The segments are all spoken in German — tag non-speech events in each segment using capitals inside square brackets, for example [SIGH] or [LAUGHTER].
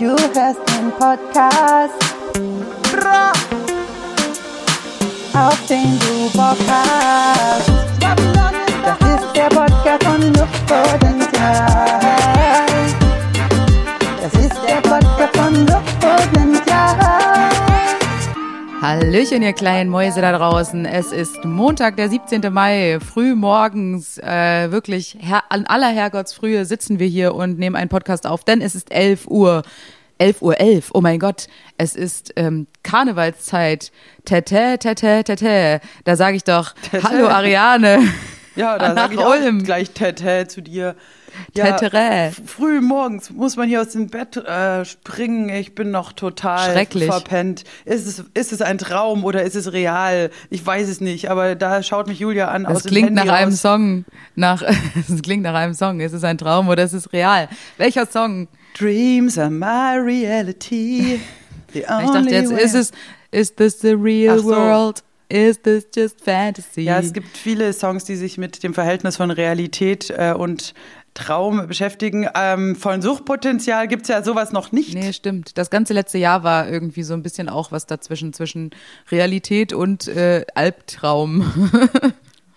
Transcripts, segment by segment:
Du hörst den Podcast. Bra. Auf den du Bock hast. Das ist der Podcast von Luftpotenzial. Hallöchen, ihr kleinen Mäuse da draußen. Es ist Montag, der 17. Mai, früh morgens, äh, wirklich her an aller Herrgottsfrühe sitzen wir hier und nehmen einen Podcast auf, denn es ist 11 Uhr. 11 Uhr 11. Oh mein Gott, es ist ähm, Karnevalszeit. Tete, tete, tete. Da sage ich doch, Tete. hallo Ariane. Ja, da sage ich Ulm. gleich Tete zu dir. Ja, Tetere. f- Früh morgens muss man hier aus dem Bett äh, springen. Ich bin noch total Schrecklich. verpennt. Ist es, ist es ein Traum oder ist es real? Ich weiß es nicht, aber da schaut mich Julia an aus Das klingt nach einem raus. Song. Nach, [LAUGHS] das klingt nach einem Song. Ist es ein Traum oder ist es real? Welcher Song? Dreams are my reality. [LAUGHS] The Ich dachte jetzt, way- ist es, is this the real so. world? Is this just fantasy? Ja, es gibt viele Songs, die sich mit dem Verhältnis von Realität äh, und Traum beschäftigen. Ähm, von Suchtpotenzial gibt's ja sowas noch nicht. Nee, stimmt. Das ganze letzte Jahr war irgendwie so ein bisschen auch was dazwischen, zwischen Realität und äh, Albtraum. [LAUGHS]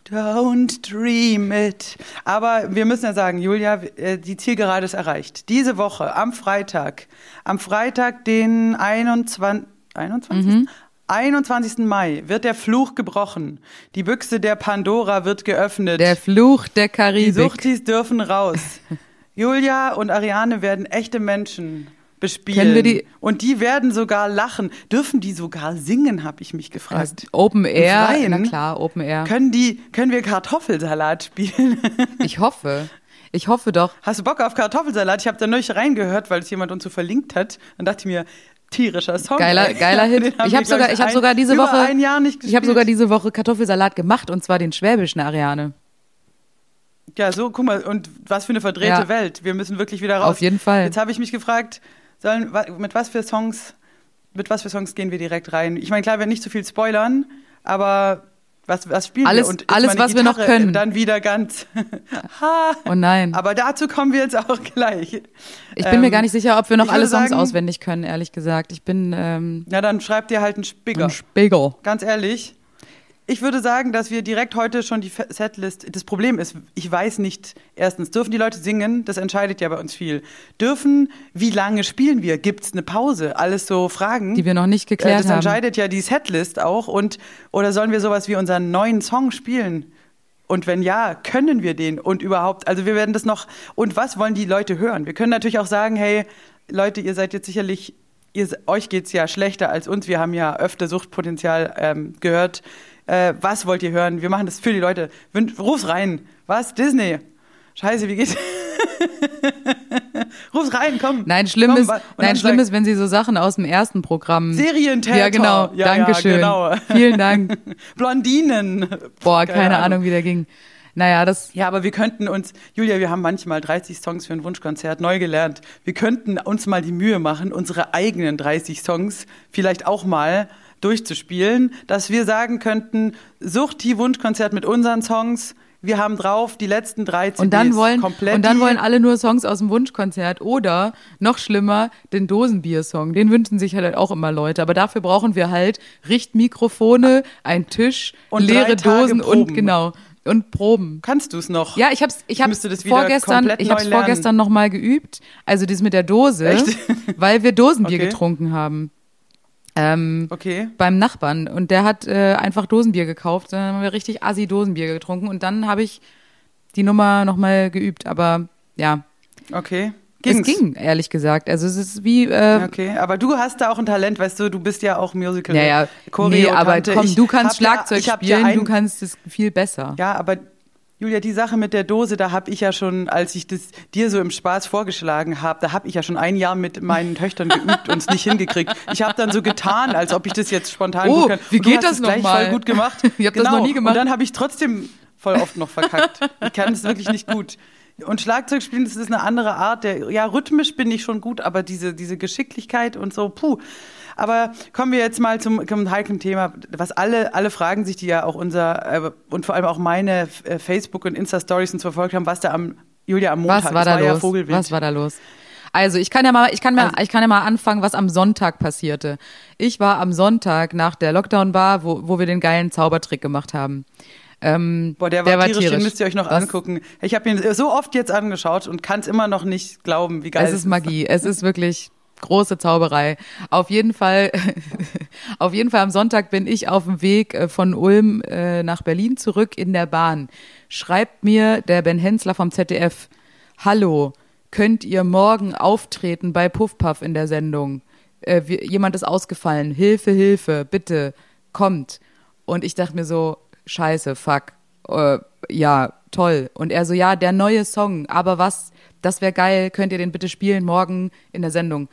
Don't dream it. Aber wir müssen ja sagen, Julia, äh, die Zielgerade ist erreicht. Diese Woche, am Freitag, am Freitag, den 21. 21? Mhm. 21. Mai wird der Fluch gebrochen. Die Büchse der Pandora wird geöffnet. Der Fluch der die Karibik. Suchtis dürfen raus. [LAUGHS] Julia und Ariane werden echte Menschen bespielen. Die- und die werden sogar lachen. Dürfen die sogar singen, habe ich mich gefragt. Also Open Air, Freien? na klar, Open Air. Können die, können wir Kartoffelsalat spielen? [LAUGHS] Ich hoffe. Ich hoffe doch. Hast du Bock auf Kartoffelsalat? Ich habe da neulich reingehört, weil es jemand uns so verlinkt hat. Dann dachte ich mir, tierischer Song. Geiler, [LAUGHS] geiler Hit. Ich habe sogar, ich habe sogar diese Woche, ein Jahr nicht ich habe sogar diese Woche Kartoffelsalat gemacht und zwar den schwäbischen Ariane. Ja, so, guck mal, und was für eine verdrehte Ja. Welt. Wir müssen wirklich wieder raus. Auf jeden Fall. Jetzt habe ich mich gefragt, sollen, mit was für Songs, mit was für Songs gehen wir direkt rein? Ich meine, klar, wir werden nicht zu viel spoilern, aber was, was spielen Alles- wir? Und alles, was wir noch Gitarre können. Dann wieder ganz. [LAUGHS] ha. Oh nein. Aber dazu kommen wir jetzt auch gleich. Ich bin mir Ähm, gar nicht sicher, ob wir noch alle Songs sagen- auswendig können, ehrlich gesagt. Ich bin ähm, Na, dann schreibt ihr halt einen Spigger. ein Spiegel. Ganz ehrlich. Ich würde sagen, dass wir direkt heute schon die Setlist. Das Problem ist, ich weiß nicht, erstens, dürfen die Leute singen? Das entscheidet ja bei uns viel. Dürfen, wie lange spielen wir? Gibt es eine Pause? Alles so Fragen. Die wir noch nicht Äh, geklärt das haben. entscheidet ja die Setlist auch. Und, oder sollen wir sowas wie unseren neuen Song spielen? Und wenn ja, können wir den und überhaupt, also wir werden das noch, und was wollen die Leute hören? Wir können natürlich auch sagen, hey, Leute, ihr seid jetzt sicherlich, ihr, euch geht's ja schlechter als uns, wir haben ja öfter Suchtpotenzial ähm, gehört. Äh, was wollt ihr hören? Wir machen das für die Leute. Wün- Ruf's rein. Was? Disney? Scheiße, wie geht's? [LAUGHS] Ruf's rein, komm. Nein, schlimm komm, ist, nein, schlimm ist, wenn sie so Sachen aus dem ersten Programm. Serientäter. Ja, genau. Ja, ja, Dankeschön. genau. Vielen Dank. [LAUGHS] Blondinen. Boah, keine, Ahnung, wie der ging. Naja, das, Ja, aber wir könnten uns, Julia, wir haben manchmal 30 Songs für ein Wunschkonzert neu gelernt. Wir könnten uns mal die Mühe machen, unsere eigenen 30 Songs vielleicht auch mal durchzuspielen, dass wir sagen könnten, sucht die Wunschkonzert mit unseren Songs. Wir haben drauf die letzten drei CDs und dann wollen, komplett. und dann wollen alle nur Songs aus dem Wunschkonzert oder noch schlimmer, den Dosenbier-Song. Den wünschen sich halt auch immer Leute. Aber dafür brauchen wir halt Richtmikrofone, einen Tisch, Und leere Dosen und Proben. genau. Und Proben. Kannst du es noch? Ja, ich hab's, ich hab's vorgestern, ich hab's vorgestern noch mal geübt. Also das mit der Dose, Echt? weil wir Dosenbier [LAUGHS] Okay. getrunken haben. Ähm, Okay. beim Nachbarn und der hat äh, einfach Dosenbier gekauft. Dann haben wir richtig assi Dosenbier getrunken und dann habe ich die Nummer noch mal geübt. Aber ja, Okay. es Ging's? ging ehrlich gesagt. Also es ist wie äh, Okay, aber du hast da auch ein Talent, weißt du, du bist ja auch Musical. ja ja, Choreo nee, aber komm, du kannst Schlagzeug ja spielen, ein- du kannst es viel besser. Ja, aber Julia, die Sache mit der Dose, da habe ich ja schon, als ich das dir so im Spaß vorgeschlagen habe, da habe ich ja schon ein Jahr mit meinen [LAUGHS] Töchtern geübt und es nicht hingekriegt. Ich habe dann so getan, als ob ich das jetzt spontan Oh, gut kann. wie geht das gleich voll gut gemacht. [LAUGHS] Ich hab das genau. noch nie gemacht. Und dann habe ich trotzdem voll oft noch verkackt. Ich kann es wirklich nicht gut. Und Schlagzeug spielen, das ist eine andere Art. Der, ja, rhythmisch bin ich schon gut, aber diese, diese Geschicklichkeit und so, puh. Aber kommen wir jetzt mal zum, zum heiklen Thema, was alle, alle fragen sich, die ja auch unser äh, und vor allem auch meine äh, Facebook- und Insta-Stories uns verfolgt haben, was da am Julia am Montag Was war da ja los? Vogelwild. Was war da los? Also ich kann ja mal, ich kann mal, ich kann ja mal anfangen, was am Sonntag passierte. Ich war am Sonntag nach der Lockdown-Bar, wo, wo wir den geilen Zaubertrick gemacht haben. Ähm, Boah, der war, der tierisch, den müsst ihr euch noch Was? angucken. Ich habe ihn so oft jetzt angeschaut und kann es immer noch nicht glauben, wie geil Es ist Magie. Es ist wirklich große Zauberei. Auf jeden Fall, [LAUGHS] auf jeden Fall am Sonntag bin ich auf dem Weg äh, von Ulm äh, nach Berlin zurück in der Bahn. Schreibt mir der Ben Hensler vom ZDF, hallo, könnt ihr morgen auftreten bei Puffpuff in der Sendung? Äh, wir, jemand ist ausgefallen. Hilfe, Hilfe, bitte, kommt. Und ich dachte mir so, scheiße, fuck, äh, ja, toll. Und er so, ja, der neue Song, aber was, das wäre geil, könnt ihr den bitte spielen morgen in der Sendung.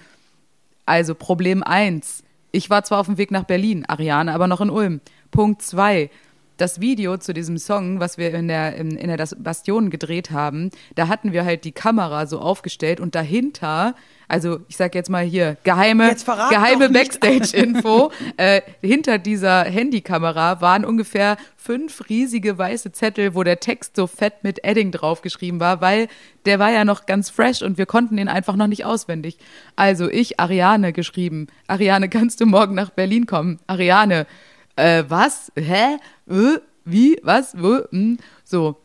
Also Problem eins, ich war zwar auf dem Weg nach Berlin, Ariane aber noch in Ulm. Punkt zwei, das Video zu diesem Song, was wir in der, in, in der Bastion gedreht haben, da hatten wir halt die Kamera so aufgestellt und dahinter, also ich sag jetzt mal hier, geheime, geheime Backstage-Info, [LAUGHS] äh, hinter dieser Handykamera waren ungefähr fünf riesige weiße Zettel, wo der Text so fett mit Edding draufgeschrieben war, weil der war ja noch ganz fresh und wir konnten ihn einfach noch nicht auswendig. Also ich, Ariane, geschrieben. Ariane, kannst du morgen nach Berlin kommen? Ariane, äh, was? Hä? Äh, wie? Was? Wo? Hm? So,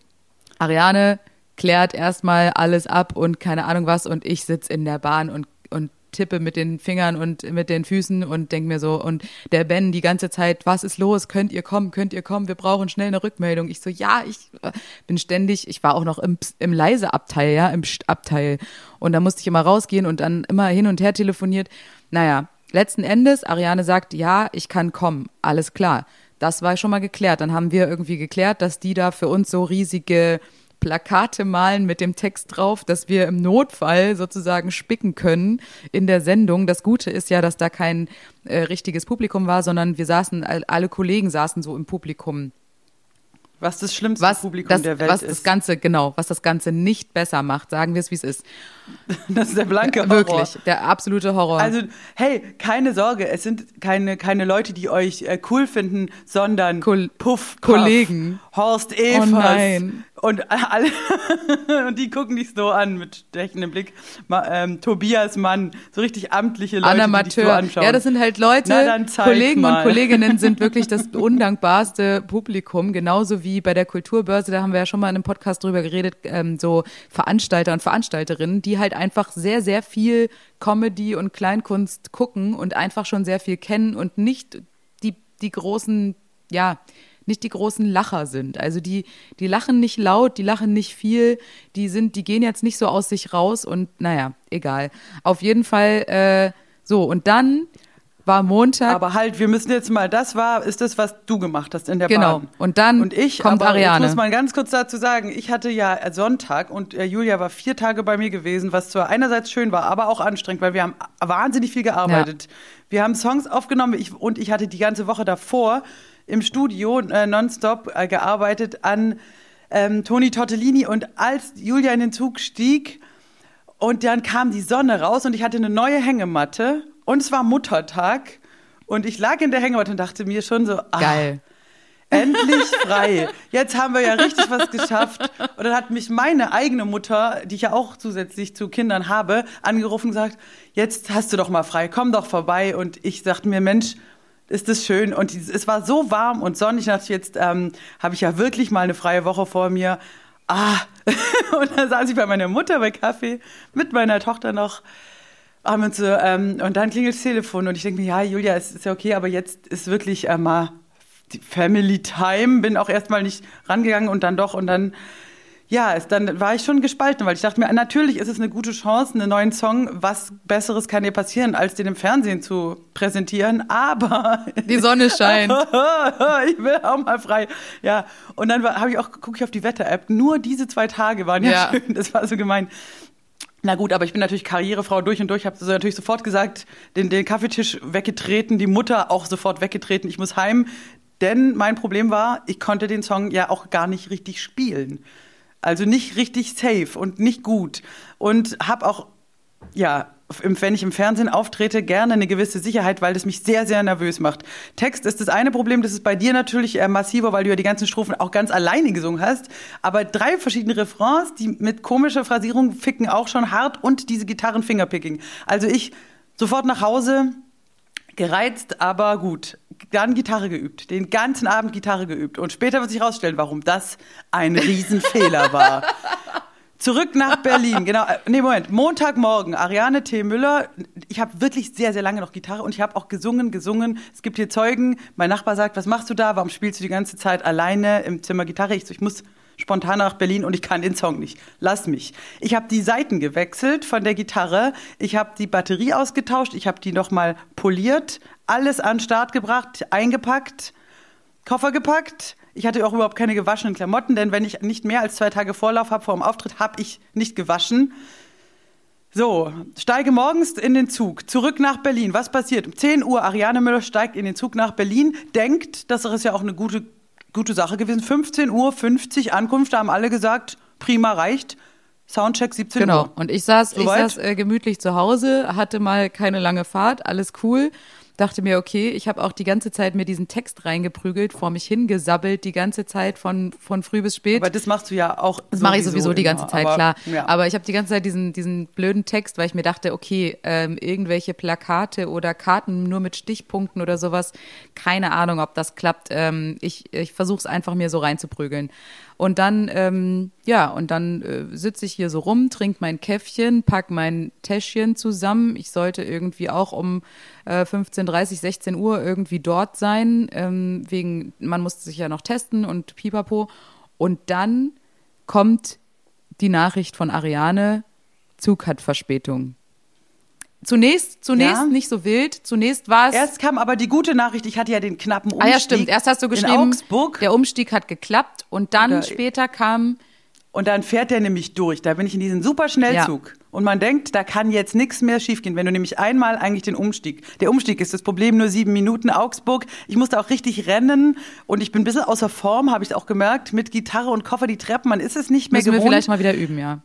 Ariane klärt erstmal alles ab und keine Ahnung was und ich sitz in der Bahn und, und tippe mit den Fingern und mit den Füßen und denk mir so und der Ben die ganze Zeit, was ist los? Könnt ihr kommen? Könnt ihr kommen? Wir brauchen schnell eine Rückmeldung. Ich so, ja, ich äh, bin ständig, ich war auch noch im, im leise Abteil, ja, im Abteil und da musste ich immer rausgehen und dann immer hin und her telefoniert. Naja, letzten Endes, Ariane sagt, ja, ich kann kommen, alles klar. Das war schon mal geklärt. Dann haben wir irgendwie geklärt, dass die da für uns so riesige Plakate malen mit dem Text drauf, dass wir im Notfall sozusagen spicken können in der Sendung. Das Gute ist ja, dass da kein äh, richtiges Publikum war, sondern wir saßen, all- alle Kollegen saßen so im Publikum. Was das schlimmste Was, Publikum das, der Welt was das ist. Ganze, genau, was das Ganze nicht besser macht, sagen wir es, wie es ist. [LAUGHS] Das ist der blanke Horror. Wirklich, der absolute Horror. Also, hey, keine Sorge, es sind keine, keine Leute, die euch äh, cool finden, sondern Kol- Puff, Puff, Kollegen. Horst Evers. Oh nein. Und alle, [LAUGHS] und die gucken dich so an mit stechendem Blick. Ma, ähm, Tobias Mann, so richtig amtliche Leute, Anna die dich so anschauen. Ja, das sind halt Leute, Na, Kollegen mal. und Kolleginnen sind [LAUGHS] wirklich das undankbarste Publikum, genauso wie bei der Kulturbörse, da haben wir ja schon mal in einem Podcast drüber geredet, ähm, so Veranstalter und Veranstalterinnen, die halt einfach sehr, sehr viel Comedy und Kleinkunst gucken und einfach schon sehr viel kennen und nicht die, die großen, ja, nicht die großen Lacher sind. Also die, die lachen nicht laut, die lachen nicht viel, die sind, die gehen jetzt nicht so aus sich raus und naja, egal. Auf jeden Fall äh, so, und dann war Montag. Aber halt, wir müssen jetzt mal, das war, ist das, was du gemacht hast in der Genau. Bahn. Und dann und ich, kommt aber Ariane. Ich muss mal ganz kurz dazu sagen, ich hatte ja Sonntag und äh, Julia war vier Tage bei mir gewesen, was zwar einerseits schön war, aber auch anstrengend, weil wir haben wahnsinnig viel gearbeitet. Wir haben Songs aufgenommen ich, und ich hatte die ganze Woche davor im Studio äh, nonstop äh, gearbeitet an ähm, Toni Tortellini und als Julia in den Zug stieg, und dann kam die Sonne raus und ich hatte eine neue Hängematte und es war Muttertag und ich lag in der Hängematte und dachte mir schon so, ah, Geil. endlich [LAUGHS] frei. Jetzt haben wir ja richtig was geschafft. Und dann hat mich meine eigene Mutter, die ich ja auch zusätzlich zu Kindern habe, angerufen und gesagt, jetzt hast du doch mal frei, komm doch vorbei. Und ich sagte mir, Mensch, ist das schön. Und es war so warm und sonnig. Ich dachte, jetzt ähm, habe ich ja wirklich mal eine freie Woche vor mir. Ah, [LAUGHS] und dann saß ich bei meiner Mutter bei Kaffee mit meiner Tochter noch. Uns so, ähm, und dann klingelt das Telefon und ich denke mir, ja, Julia, es ist ja okay, aber jetzt ist wirklich äh, mal die Family Time. Bin auch erstmal nicht rangegangen und dann doch und dann, ja, es, dann war ich schon gespalten, weil ich dachte mir, natürlich ist es eine gute Chance, einen neuen Song. Was Besseres kann dir passieren, als den im Fernsehen zu präsentieren? Aber Die Sonne scheint. [LAUGHS] ich will auch mal frei. Ja, und dann habe ich auch gucke ich auf die Wetter-App. Nur diese zwei Tage waren ja, Ja. [LAUGHS] schön. Das war so gemein. Na gut, aber ich bin natürlich Karrierefrau durch und durch. Habe so natürlich sofort gesagt, den, den Kaffeetisch weggetreten, die Mutter auch sofort weggetreten. Ich muss heim, denn mein Problem war, ich konnte den Song ja auch gar nicht richtig spielen. Also nicht richtig safe und nicht gut. Und habe auch, ja, wenn ich im Fernsehen auftrete, gerne eine gewisse Sicherheit, weil das mich sehr, sehr nervös macht. Text ist das eine Problem, das ist bei dir natürlich äh, massiver, weil du ja die ganzen Strophen auch ganz alleine gesungen hast. Aber drei verschiedene Refrains, die mit komischer Phrasierung ficken auch schon hart und diese Gitarren-Fingerpicking. Also ich sofort nach Hause, gereizt, aber gut. Dann Gitarre geübt, den ganzen Abend Gitarre geübt. Und später wird sich herausstellen, warum das ein Riesenfehler war. [LAUGHS] Zurück nach Berlin, genau. Äh, nee, Moment. Montagmorgen, Ariane T. Müller. Ich habe wirklich sehr, sehr lange noch Gitarre und ich habe auch gesungen, gesungen. Es gibt hier Zeugen. Mein Nachbar sagt, was machst du da? Warum spielst du die ganze Zeit alleine im Zimmer Gitarre? Ich, so, ich muss spontan nach Berlin und ich kann den Song nicht. Lass mich. Ich habe die Seiten gewechselt von der Gitarre. Ich habe die Batterie ausgetauscht. Ich habe die nochmal poliert. Alles an den Start gebracht, eingepackt, Koffer gepackt ich hatte auch überhaupt keine gewaschenen Klamotten, denn wenn ich nicht mehr als zwei Tage Vorlauf habe vor dem Auftritt, habe ich nicht gewaschen. So, steige morgens in den Zug, zurück nach Berlin. Was passiert? Um 10 Uhr, Ariane Müller steigt in den Zug nach Berlin, denkt, das ist ja auch eine gute, gute Sache gewesen. 15 Uhr, 50 Ankunft, da haben alle gesagt, prima, reicht. Soundcheck 17 genau. Uhr. Genau, und ich saß, ich saß äh, gemütlich zu Hause, hatte mal keine lange Fahrt, alles cool dachte mir, okay, ich habe auch die ganze Zeit mir diesen Text reingeprügelt, vor mich hingesabbelt, die ganze Zeit von, von früh bis spät. Aber das machst du ja auch. Das mache ich sowieso die ganze Zeit, aber, klar. Ja. Aber ich habe die ganze Zeit diesen, diesen blöden Text, weil ich mir dachte, okay, ähm, irgendwelche Plakate oder Karten nur mit Stichpunkten oder sowas, keine Ahnung, ob das klappt. Ähm, ich ich versuche es einfach mir so reinzuprügeln. Und dann, ähm, ja, und dann äh, sitze ich hier so rum, trinke mein Käffchen, pack mein Täschchen zusammen. Ich sollte irgendwie auch um äh, 15.30, 16 Uhr irgendwie dort sein, ähm, wegen, man musste sich ja noch testen und pipapo. Und dann kommt die Nachricht von Ariane, Zug hat Verspätung. Zunächst, zunächst Ja. nicht so wild. Zunächst war es. Erst kam aber die gute Nachricht, ich hatte ja den knappen Umstieg. ah ja, stimmt. Erst hast du geschrieben, Augsburg. der Umstieg hat geklappt und dann Oder- später kam Und dann fährt der nämlich durch. Da bin ich in diesem Superschnellzug. Und man denkt, da kann jetzt nichts mehr schiefgehen, wenn du nämlich einmal eigentlich den Umstieg. Der Umstieg ist das Problem, nur sieben Minuten Augsburg. Ich musste auch richtig rennen und ich bin ein bisschen außer Form, habe ich auch gemerkt, mit Gitarre und Koffer die Treppen. Man ist es nicht mehr müssen wir gewohnt. vielleicht mal wieder üben, ja.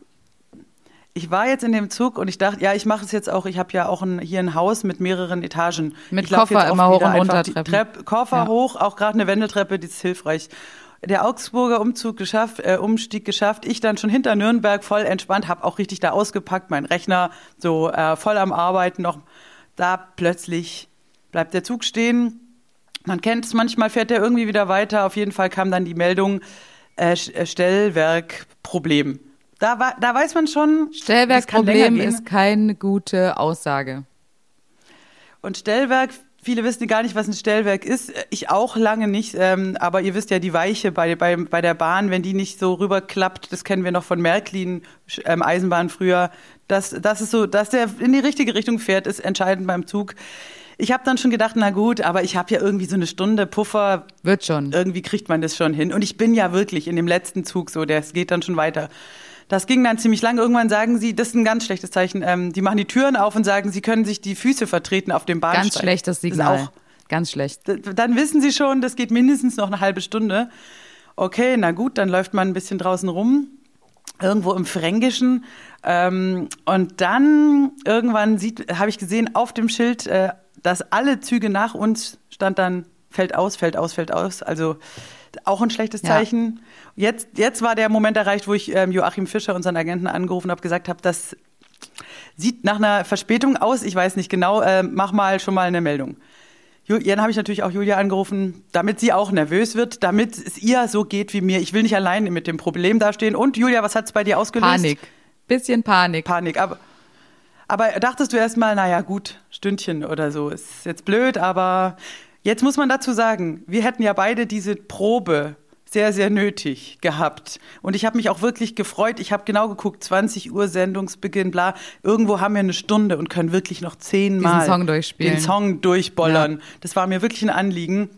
Ich war jetzt in dem Zug und ich dachte, ja, ich mache es jetzt auch. Ich habe ja auch ein, hier ein Haus mit mehreren Etagen. Mit Koffer immer hoch und runter Treppen. Trepp, Koffer Ja. hoch, auch gerade eine Wendeltreppe, die ist hilfreich. Der Augsburger Umzug geschafft, äh, Umstieg geschafft. Ich dann schon hinter Nürnberg voll entspannt, habe auch richtig da ausgepackt, mein Rechner so äh, voll am Arbeiten noch. Da plötzlich bleibt der Zug stehen. Man kennt es, manchmal fährt der irgendwie wieder weiter. Auf jeden Fall kam dann die Meldung, äh, äh, Stellwerkproblem. Da, war, da weiß man schon, das Stellwerkproblem ist keine gute Aussage. Und Stellwerk, viele wissen gar nicht, was ein Stellwerk ist. Ich auch lange nicht. Ähm, aber ihr wisst ja, die Weiche bei, bei, bei der Bahn, wenn die nicht so rüberklappt, das kennen wir noch von Märklin, ähm, Eisenbahn früher, dass, das ist so, dass der in die richtige Richtung fährt, ist entscheidend beim Zug. Ich habe dann schon gedacht, na gut, aber ich habe ja irgendwie so eine Stunde Puffer, Wird schon. irgendwie kriegt man das schon hin. Und ich bin ja wirklich in dem letzten Zug so, das geht dann schon weiter. Das ging dann ziemlich lange. Irgendwann sagen sie, das ist ein ganz schlechtes Zeichen. Ähm, die machen die Türen auf und sagen, sie können sich die Füße vertreten auf dem Bahnsteig. Ganz schlechtes Das ist Signal. auch, Ganz schlecht. dann wissen sie schon, das geht mindestens noch eine halbe Stunde. Okay, na gut, dann läuft man ein bisschen draußen rum, irgendwo im Fränkischen. Ähm, und dann irgendwann habe ich gesehen auf dem Schild, äh, dass alle Züge nach uns stand dann fällt aus, fällt aus, fällt aus. Also auch ein schlechtes Ja. Zeichen. Jetzt, jetzt war der Moment erreicht, wo ich ähm, Joachim Fischer, unseren Agenten, angerufen habe, gesagt habe, das sieht nach einer Verspätung aus. Ich weiß nicht genau. Äh, mach mal schon mal eine Meldung. Dann habe ich natürlich auch Julia angerufen, damit sie auch nervös wird, damit es ihr so geht wie mir. Ich will nicht alleine mit dem Problem dastehen. Und Julia, was hat es bei dir ausgelöst? Panik. Bisschen Panik. Panik. Aber, aber dachtest du erst mal, naja, gut, Stündchen oder so. Ist jetzt blöd, aber jetzt muss man dazu sagen, wir hätten ja beide diese Probe sehr, sehr nötig gehabt. Und ich habe mich auch wirklich gefreut. Ich habe genau geguckt, 20 Uhr Sendungsbeginn, bla. Irgendwo haben wir eine Stunde und können wirklich noch zehnmal Song durchspielen. den Song durchbollern. Das war mir wirklich ein Anliegen.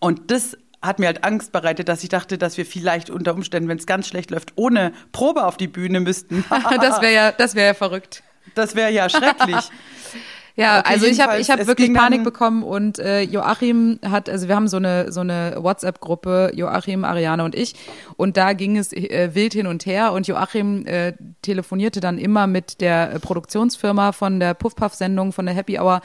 Und das hat mir halt Angst bereitet, dass ich dachte, dass wir vielleicht unter Umständen, wenn es ganz schlecht läuft, ohne Probe auf die Bühne müssten. [LAUGHS] Das wäre ja, das wäre ja verrückt. Das wäre ja schrecklich. [LAUGHS] Ja, Okay, also ich habe ich hab wirklich Panik bekommen und äh, Joachim hat, also wir haben so eine so eine WhatsApp-Gruppe, Joachim, Ariane und ich. Und da ging es äh, wild hin und her und Joachim äh, telefonierte dann immer mit der Produktionsfirma von der Puff-Puff-Sendung, von der Happy Hour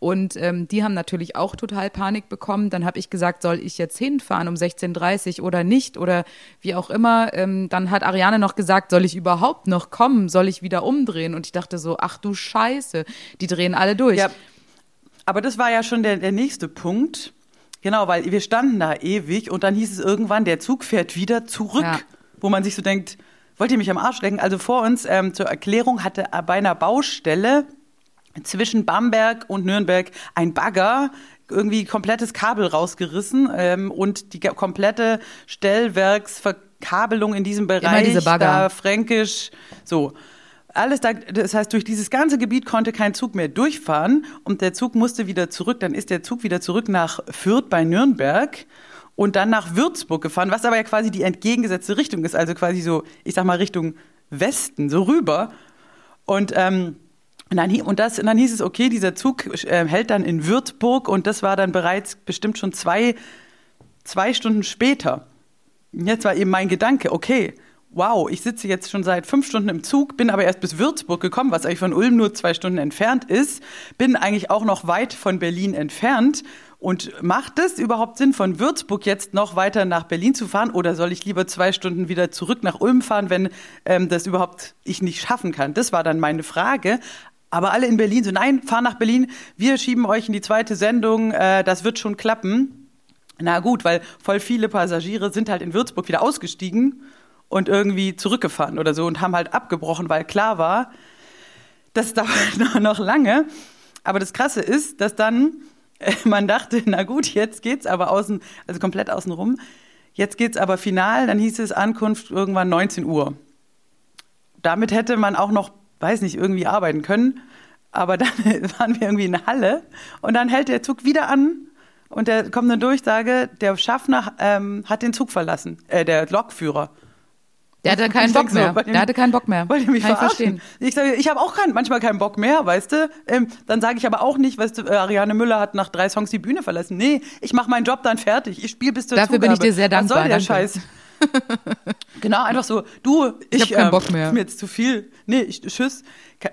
und ähm, die haben natürlich auch total Panik bekommen. Dann habe ich gesagt, soll ich jetzt hinfahren um 16.30 Uhr oder nicht oder wie auch immer. Ähm, dann hat Ariane noch gesagt, soll ich überhaupt noch kommen? Soll ich wieder umdrehen? Und ich dachte so, ach du Scheiße, die drehen alle durch. Ja, aber das war ja schon der, der nächste Punkt. Genau, weil wir standen da ewig und dann hieß es irgendwann, der Zug fährt wieder zurück, Ja. wo man sich so denkt, wollt ihr mich am Arsch lecken? Also vor uns ähm, zur Erklärung hatte bei einer Baustelle zwischen Bamberg und Nürnberg ein Bagger irgendwie komplettes Kabel rausgerissen ähm, und die komplette Stellwerksverkabelung in diesem Bereich diese Bagger. da fränkisch so alles da, das heißt, durch dieses ganze Gebiet konnte kein Zug mehr durchfahren und der Zug musste wieder zurück. Dann ist der Zug wieder zurück nach Fürth bei Nürnberg und dann nach Würzburg gefahren, was aber ja quasi die entgegengesetzte Richtung ist, also quasi so, ich sag mal Richtung Westen, so rüber. Und ähm, und dann, und, das, und dann hieß es, okay, dieser Zug äh, hält dann in Würzburg und das war dann bereits bestimmt schon zwei, zwei Stunden später. Und Jetzt war eben mein Gedanke, okay, wow, ich sitze jetzt schon seit fünf Stunden im Zug, bin aber erst bis Würzburg gekommen, was eigentlich von Ulm nur zwei Stunden entfernt ist, bin eigentlich auch noch weit von Berlin entfernt. Und macht es überhaupt Sinn, von Würzburg jetzt noch weiter nach Berlin zu fahren oder soll ich lieber zwei Stunden wieder zurück nach Ulm fahren, wenn ähm, das überhaupt ich nicht schaffen kann? Das war dann meine Frage. Aber alle in Berlin so, nein, fahr nach Berlin, wir schieben euch in die zweite Sendung, äh, das wird schon klappen. Na gut, weil voll viele Passagiere sind halt in Würzburg wieder ausgestiegen und irgendwie zurückgefahren oder so und haben halt abgebrochen, weil klar war, das [LAUGHS] dauert noch- lange. Aber das Krasse ist, dass dann äh, man dachte, na gut, jetzt geht's aber außen, also komplett außen rum. Jetzt geht's aber final, dann hieß es Ankunft irgendwann 19 Uhr. Damit hätte man auch noch, weiß nicht, irgendwie arbeiten können. Aber dann [LAUGHS] waren wir irgendwie in der Halle und dann hält der Zug wieder an und da kommt eine Durchsage, der Schaffner ähm, hat den Zug verlassen, äh, der Lokführer. Der hatte keinen Ich Bock so, mehr. ihr Der hatte keinen Bock mehr. Wollt ihr mich Kann ich verarschen? verstehen. Ich sage, ich habe auch kein, manchmal keinen Bock mehr, weißt du? Ähm, dann sage ich aber auch nicht, weißt du, äh, Ariane Müller hat nach drei Songs die Bühne verlassen. Nee, ich mache meinen Job dann fertig. Ich spiele bis zur Dafür bin ich Zugabe. dir sehr dankbar, Was soll der danke. Scheiß? [LAUGHS] genau, einfach so, du, ich, hab keinen ähm, Bock mehr. ist mir jetzt zu viel. Nee, ich, tschüss.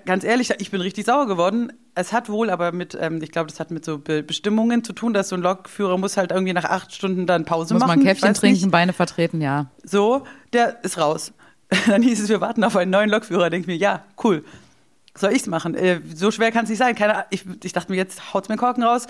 Ganz ehrlich, ich bin richtig sauer geworden. Es hat wohl aber mit, ähm, ich glaube, das hat mit so Be Bestimmungen zu tun, dass so ein Lokführer muss halt irgendwie nach acht Stunden dann Pause Muss machen. man Ich Käffchen trinken, nicht. Beine vertreten, ja. So, der ist raus. [LAUGHS] Dann hieß es, wir warten auf einen neuen Lokführer. Denk mir, ja, cool. Soll ich's machen? Äh, so schwer kann es nicht sein. Keine, ich, ich dachte mir, jetzt haut's mir Korken raus.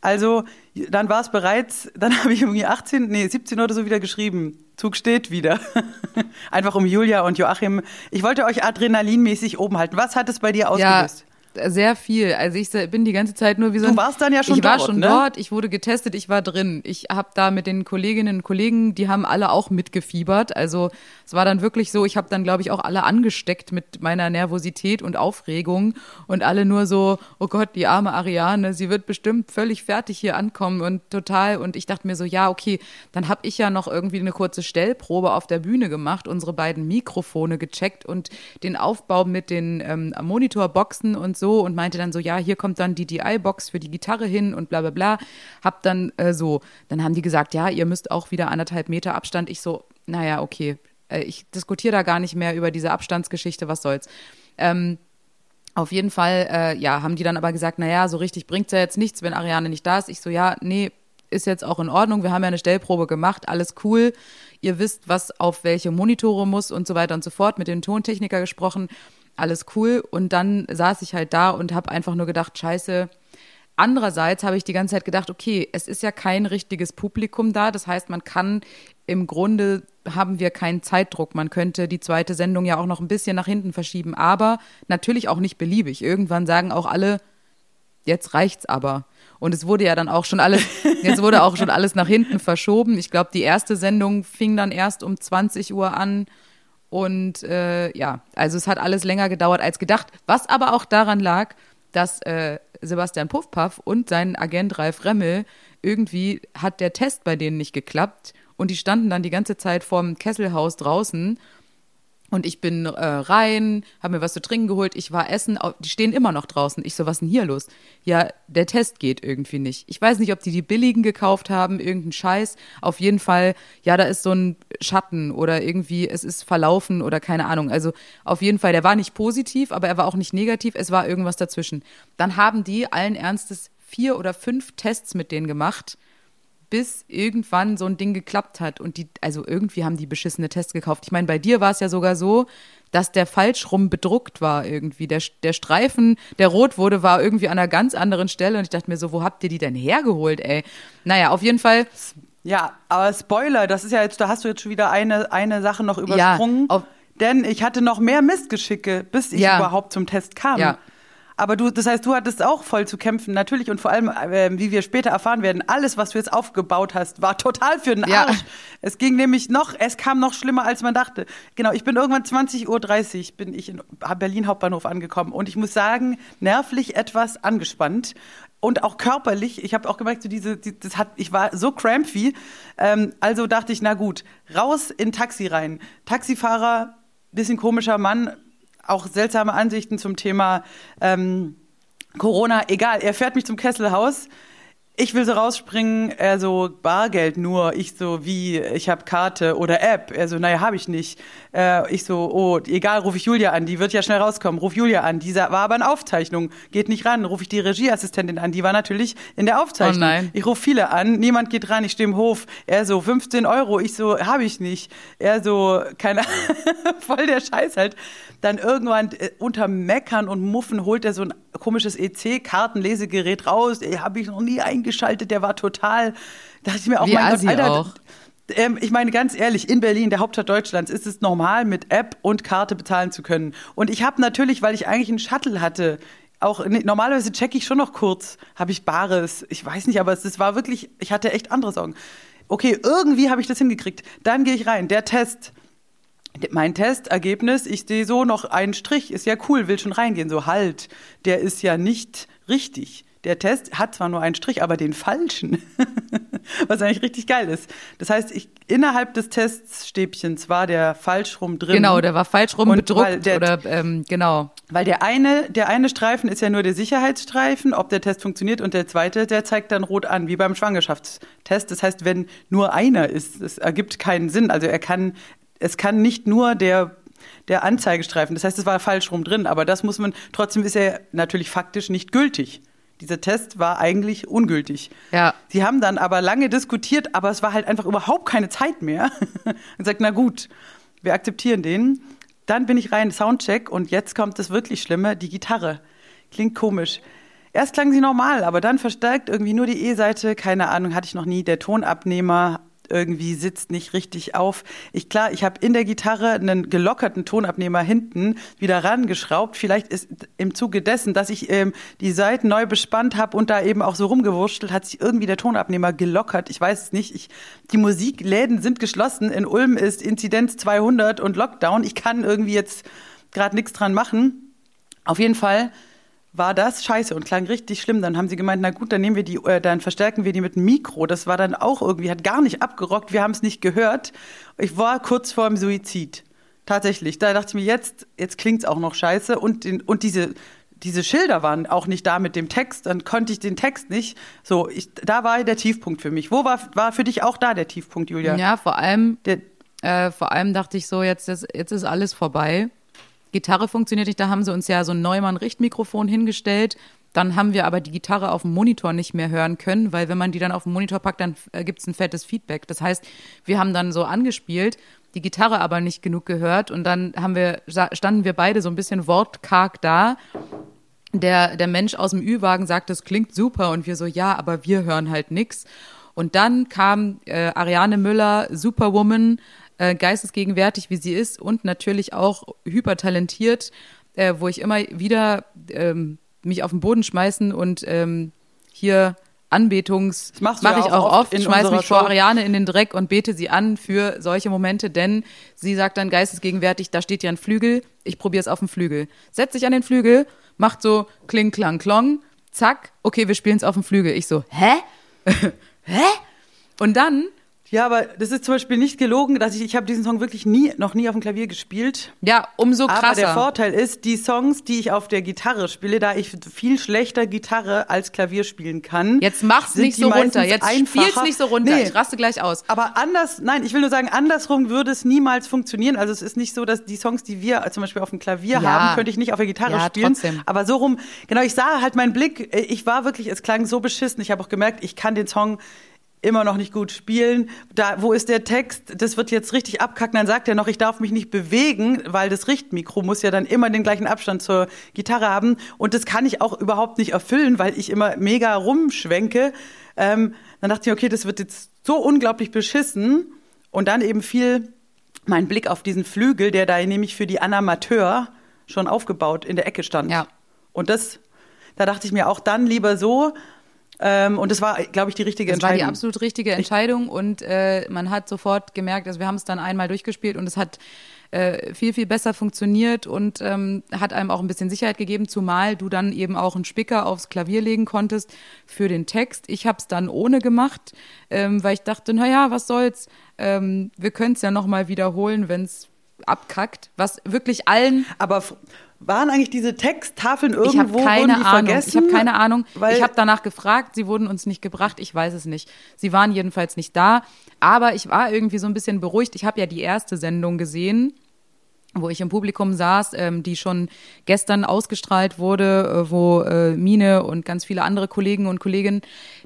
Also, dann war es bereits, dann [LAUGHS] habe ich irgendwie 18, nee, 17 oder so wieder geschrieben. Zug steht wieder. [LAUGHS] Einfach um Julia und Joachim. Ich wollte euch adrenalinmäßig oben halten. Was hat es bei dir ausgelöst? Ja, sehr viel. Also ich bin die ganze Zeit nur wie so Du warst dann ja schon Ich war dort, schon ne? dort, ich wurde getestet, ich war drin. Ich habe da mit den Kolleginnen und Kollegen, die haben alle auch mitgefiebert. Also es war dann wirklich so, ich habe dann glaube ich auch alle angesteckt mit meiner Nervosität und Aufregung und alle nur so, oh Gott, die arme Ariane, sie wird bestimmt völlig fertig hier ankommen und total und ich dachte mir so, ja, okay, dann habe ich ja noch irgendwie eine kurze Stellprobe auf der Bühne gemacht, unsere beiden Mikrofone gecheckt und den Aufbau mit den ähm, Monitorboxen und so und meinte dann so, ja, hier kommt dann die DI-Box für die Gitarre hin und bla bla bla. Hab dann äh, so, dann haben die gesagt, ja, ihr müsst auch wieder anderthalb Meter Abstand. Ich so, naja, okay, äh, ich diskutiere da gar nicht mehr über diese Abstandsgeschichte, was soll's. Ähm, auf jeden Fall, äh, ja, haben die dann aber gesagt, naja, so richtig bringt's ja jetzt nichts, wenn Ariane nicht da ist. Ich so, ja, nee, ist jetzt auch in Ordnung. Wir haben ja eine Stellprobe gemacht, alles cool. Ihr wisst, was auf welche Monitore muss und so weiter und so fort. Mit dem Tontechniker gesprochen, alles cool. Und dann saß ich halt da und habe einfach nur gedacht, scheiße. Andererseits habe ich die ganze Zeit gedacht, okay, es ist ja kein richtiges Publikum da. Das heißt, man kann im Grunde haben wir keinen Zeitdruck. Man könnte die zweite Sendung ja auch noch ein bisschen nach hinten verschieben, aber natürlich auch nicht beliebig. Irgendwann sagen auch alle, jetzt reicht's aber. Und es wurde ja dann auch schon alles, [LAUGHS] jetzt wurde auch schon alles nach hinten verschoben. Ich glaube, die erste Sendung fing dann erst um 20 Uhr an. Und äh, ja, also es hat alles länger gedauert als gedacht. Was aber auch daran lag, dass äh, Sebastian Puffpaff und sein Agent Ralf Remmel irgendwie hat der Test bei denen nicht geklappt und die standen dann die ganze Zeit vorm Kesselhaus draußen Und ich bin äh, rein, habe mir was zu trinken geholt, ich war essen, die stehen immer noch draußen. Ich so, was ist denn hier los? Ja, der Test geht irgendwie nicht. Ich weiß nicht, ob die die billigen gekauft haben, irgendein Scheiß. Auf jeden Fall, ja, da ist so ein Schatten oder irgendwie, es ist verlaufen oder keine Ahnung. Also auf jeden Fall, der war nicht positiv, aber er war auch nicht negativ, es war irgendwas dazwischen. Dann haben die allen Ernstes vier oder fünf Tests mit denen gemacht bis irgendwann so ein Ding geklappt hat und die, also irgendwie haben die beschissene Tests gekauft. Ich meine, bei dir war es ja sogar so, dass der falsch rum bedruckt war irgendwie. Der, der Streifen, der rot wurde, war irgendwie an einer ganz anderen Stelle und ich dachte mir so, wo habt ihr die denn hergeholt, ey? Naja, auf jeden Fall, Ja, aber Spoiler, das ist ja jetzt, da hast du jetzt schon wieder eine, eine Sache noch übersprungen. auf- denn ich hatte noch mehr Missgeschicke, bis ich Ja. überhaupt zum Test kam. Ja. Aber du, das heißt, du hattest auch voll zu kämpfen, natürlich. Und vor allem, äh, wie wir später erfahren werden, alles, was du jetzt aufgebaut hast, war total für den Ja. Arsch. Es ging nämlich noch, es kam noch schlimmer, als man dachte. Genau, ich bin irgendwann 20.30 Uhr bin ich in Berlin Hauptbahnhof angekommen. Und ich muss sagen, nervlich etwas angespannt. Und auch körperlich, ich habe auch gemerkt, so diese, die, das hat, ich war so crampy. Ähm, also dachte ich, na gut, raus in Taxi rein. Taxifahrer, bisschen komischer Mann, auch seltsame Ansichten zum Thema ähm, Corona. Egal, er fährt mich zum Kesselhaus. Ich will so rausspringen, er so Bargeld nur, ich so wie, ich habe Karte oder App. Er so, naja, habe ich nicht. Äh, ich so, oh, egal, rufe ich Julia an, die wird ja schnell rauskommen. Ruf Julia an, die war aber in Aufzeichnung, geht nicht ran. Rufe ich die Regieassistentin an, die war natürlich in der Aufzeichnung. Oh nein. Ich rufe viele an, niemand geht ran, ich stehe im Hof. Er so, 15 Euro, ich so, habe ich nicht. Er so, keine [LAUGHS] voll der Scheiß halt. Dann irgendwann äh, unter Meckern und Muffen holt er so ein komisches EC-Kartenlesegerät raus. Habe ich noch nie eingeschaltet, der war total. Da dachte ich mir auch, Wie mein assi Gott, Alter. auch. Ähm, ich meine ganz ehrlich, in Berlin, der Hauptstadt Deutschlands, ist es normal, mit App und Karte bezahlen zu können. Und ich habe natürlich, weil ich eigentlich einen Shuttle hatte, auch nee, normalerweise checke ich schon noch kurz, habe ich Bares. Ich weiß nicht, aber es, es war wirklich, ich hatte echt andere Sorgen. Okay, irgendwie habe ich das hingekriegt. Dann gehe ich rein. Der Test. Mein Testergebnis, ich sehe so noch einen Strich, ist ja cool, will schon reingehen. So halt, der ist ja nicht richtig. Der Test hat zwar nur einen Strich, aber den falschen. [LAUGHS] Was eigentlich richtig geil ist. Das heißt, ich, innerhalb des Teststäbchens war der falsch rum drin. genau, der war falsch rum Und bedruckt weil der- oder, ähm, genau. Weil der eine, der eine Streifen ist ja nur der Sicherheitsstreifen, ob der Test funktioniert, und der zweite, der zeigt dann rot an, wie beim Schwangerschaftstest. Das heißt, wenn nur einer ist, es ergibt keinen Sinn. Also er kann, es kann nicht nur der der Anzeigestreifen. Das heißt, es war falsch rum drin, aber das muss man, trotzdem ist er natürlich faktisch nicht gültig. Dieser Test war eigentlich ungültig. Ja. Sie haben dann aber lange diskutiert, aber es war halt einfach überhaupt keine Zeit mehr. [LAUGHS] und sagt, na gut, wir akzeptieren den. Dann bin ich rein, Soundcheck und jetzt kommt das wirklich Schlimme, die Gitarre. Klingt komisch. Erst klang sie normal, aber dann verstärkt irgendwie nur die E-Seite, keine Ahnung, hatte ich noch nie. Der Tonabnehmer irgendwie sitzt nicht richtig auf. Ich klar, ich habe in der Gitarre einen gelockerten Tonabnehmer hinten wieder rangeschraubt. Vielleicht ist im Zuge dessen, dass ich ähm, die Seiten neu bespannt habe und da eben auch so rumgewurschtelt, hat sich irgendwie der Tonabnehmer gelockert. Ich weiß es nicht. Ich, die Musikläden sind geschlossen. In Ulm ist Inzidenz 200 und Lockdown. Ich kann irgendwie jetzt gerade nichts dran machen. Auf jeden Fall war das scheiße und klang richtig schlimm. Dann haben sie gemeint, na gut, dann nehmen wir die, äh, dann verstärken wir die mit dem Mikro. Das war dann auch irgendwie, hat gar nicht abgerockt, wir haben es nicht gehört. Ich war kurz vor dem Suizid. Tatsächlich. Da dachte ich mir, jetzt, jetzt klingt's auch noch scheiße. Und, den, und diese, diese Schilder waren auch nicht da mit dem Text, dann konnte ich den Text nicht. So, ich, da war der Tiefpunkt für mich. Wo war, war für dich auch da der Tiefpunkt, Julia? Ja, vor allem, Der, äh, vor allem dachte ich so, jetzt jetzt ist alles vorbei. Gitarre funktioniert nicht, da haben sie uns ja so ein Neumann-Richtmikrofon hingestellt. Dann haben wir aber die Gitarre auf dem Monitor nicht mehr hören können, weil wenn man die dann auf den Monitor packt, dann äh, gibt's ein fettes Feedback. Das heißt, wir haben dann so angespielt, die Gitarre aber nicht genug gehört und dann haben wir, standen wir beide so ein bisschen wortkarg da. Der, der Mensch aus dem Ü-Wagen sagt, das klingt super und wir so, ja, aber wir hören halt nix. Und dann kam äh, Ariane Müller, Superwoman, äh, geistesgegenwärtig, wie sie ist und natürlich auch hypertalentiert, äh, wo ich immer wieder ähm, mich auf den Boden schmeißen und ähm, hier Anbetungs mache ja ich auch oft oft, in schmeiß unserer mich vor Show. Ariane in den Dreck und bete sie an für solche Momente, denn sie sagt dann geistesgegenwärtig, da steht ja ein Flügel, ich probiere es auf dem Flügel. Setz dich an den Flügel, macht so kling, klang, klong, zack, okay, wir spielen es auf dem Flügel. Ich so, hä? [LAUGHS] hä? Und dann Ja, aber das ist zum Beispiel nicht gelogen, dass ich, ich habe diesen Song wirklich nie, noch nie auf dem Klavier gespielt. Ja, umso krasser. Aber der Vorteil ist, die Songs, die ich auf der Gitarre spiele, da ich viel schlechter Gitarre als Klavier spielen kann. Jetzt mach's nicht so runter. Jetzt einfacher. spiel's nicht so runter. Nee. Ich raste gleich aus. Aber anders, nein, ich will nur sagen, andersrum würde es niemals funktionieren. Also es ist nicht so, dass die Songs, die wir zum Beispiel auf dem Klavier Ja. haben, könnte ich nicht auf der Gitarre Ja, spielen. trotzdem. Aber so rum, genau, ich sah halt meinen Blick, äh, ich war wirklich, es klang so beschissen. Ich habe auch gemerkt, ich kann den Song immer noch nicht gut spielen. Da, wo ist der Text? Das wird jetzt richtig abkacken. Dann sagt er noch, ich darf mich nicht bewegen, weil das Richtmikro muss ja dann immer den gleichen Abstand zur Gitarre haben. Und das kann ich auch überhaupt nicht erfüllen, weil ich immer mega rumschwenke. Ähm, dann dachte ich, okay, das wird jetzt so unglaublich beschissen. Und dann eben fiel mein Blick auf diesen Flügel, der da nämlich für die Anamateur schon aufgebaut in der Ecke stand. Ja. Und das, da dachte ich mir auch dann lieber so. Ähm, und das war, glaube ich, die richtige Das war die Entscheidung. absolut richtige Entscheidung und äh, man hat sofort gemerkt, also wir haben es dann einmal durchgespielt und es hat äh, viel, viel besser funktioniert und ähm, hat einem auch ein bisschen Sicherheit gegeben, zumal du dann eben auch einen Spicker aufs Klavier legen konntest für den Text. Ich habe es dann ohne gemacht, ähm, weil ich dachte, naja, was soll's, ähm, wir können es ja nochmal wiederholen, wenn es abkackt, was wirklich allen Aber waren eigentlich diese Texttafeln ich irgendwo habe keine wurden die Ahnung. vergessen? Ich habe keine Ahnung. Ich habe danach gefragt. Sie wurden uns nicht gebracht. Ich weiß es nicht. Sie waren jedenfalls nicht da. Aber ich war irgendwie so ein bisschen beruhigt. Ich habe ja die erste Sendung gesehen wo ich im Publikum saß, ähm, die schon gestern ausgestrahlt wurde, äh, wo äh, Mine und ganz viele andere Kollegen und Kolleginnen,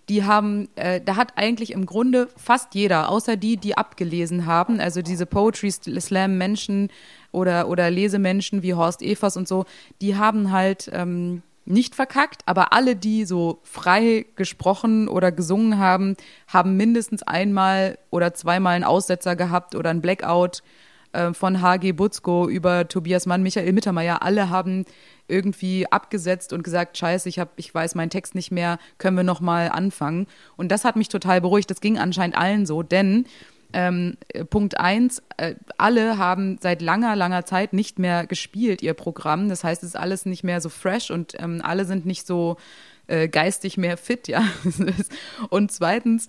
die haben, äh, da hat eigentlich im Grunde fast jeder, außer die, die abgelesen haben, also diese Poetry Slam Menschen oder, oder Lesemenschen wie Horst Evers und so, die haben halt ähm, nicht verkackt, aber alle, die so frei gesprochen oder gesungen haben, haben mindestens einmal oder zweimal einen Aussetzer gehabt oder einen Blackout äh, von HG Butzko über Tobias Mann, Michael Mittermeier, alle haben irgendwie abgesetzt und gesagt, scheiße, ich, hab, ich weiß meinen Text nicht mehr, können wir noch mal anfangen. Und das hat mich total beruhigt. Das ging anscheinend allen so, denn ähm, äh, Punkt eins, äh, alle haben seit langer, langer Zeit nicht mehr gespielt, ihr Programm. Das heißt, es ist alles nicht mehr so fresh und ähm, alle sind nicht so äh, geistig mehr fit, ja. [LAUGHS] und zweitens,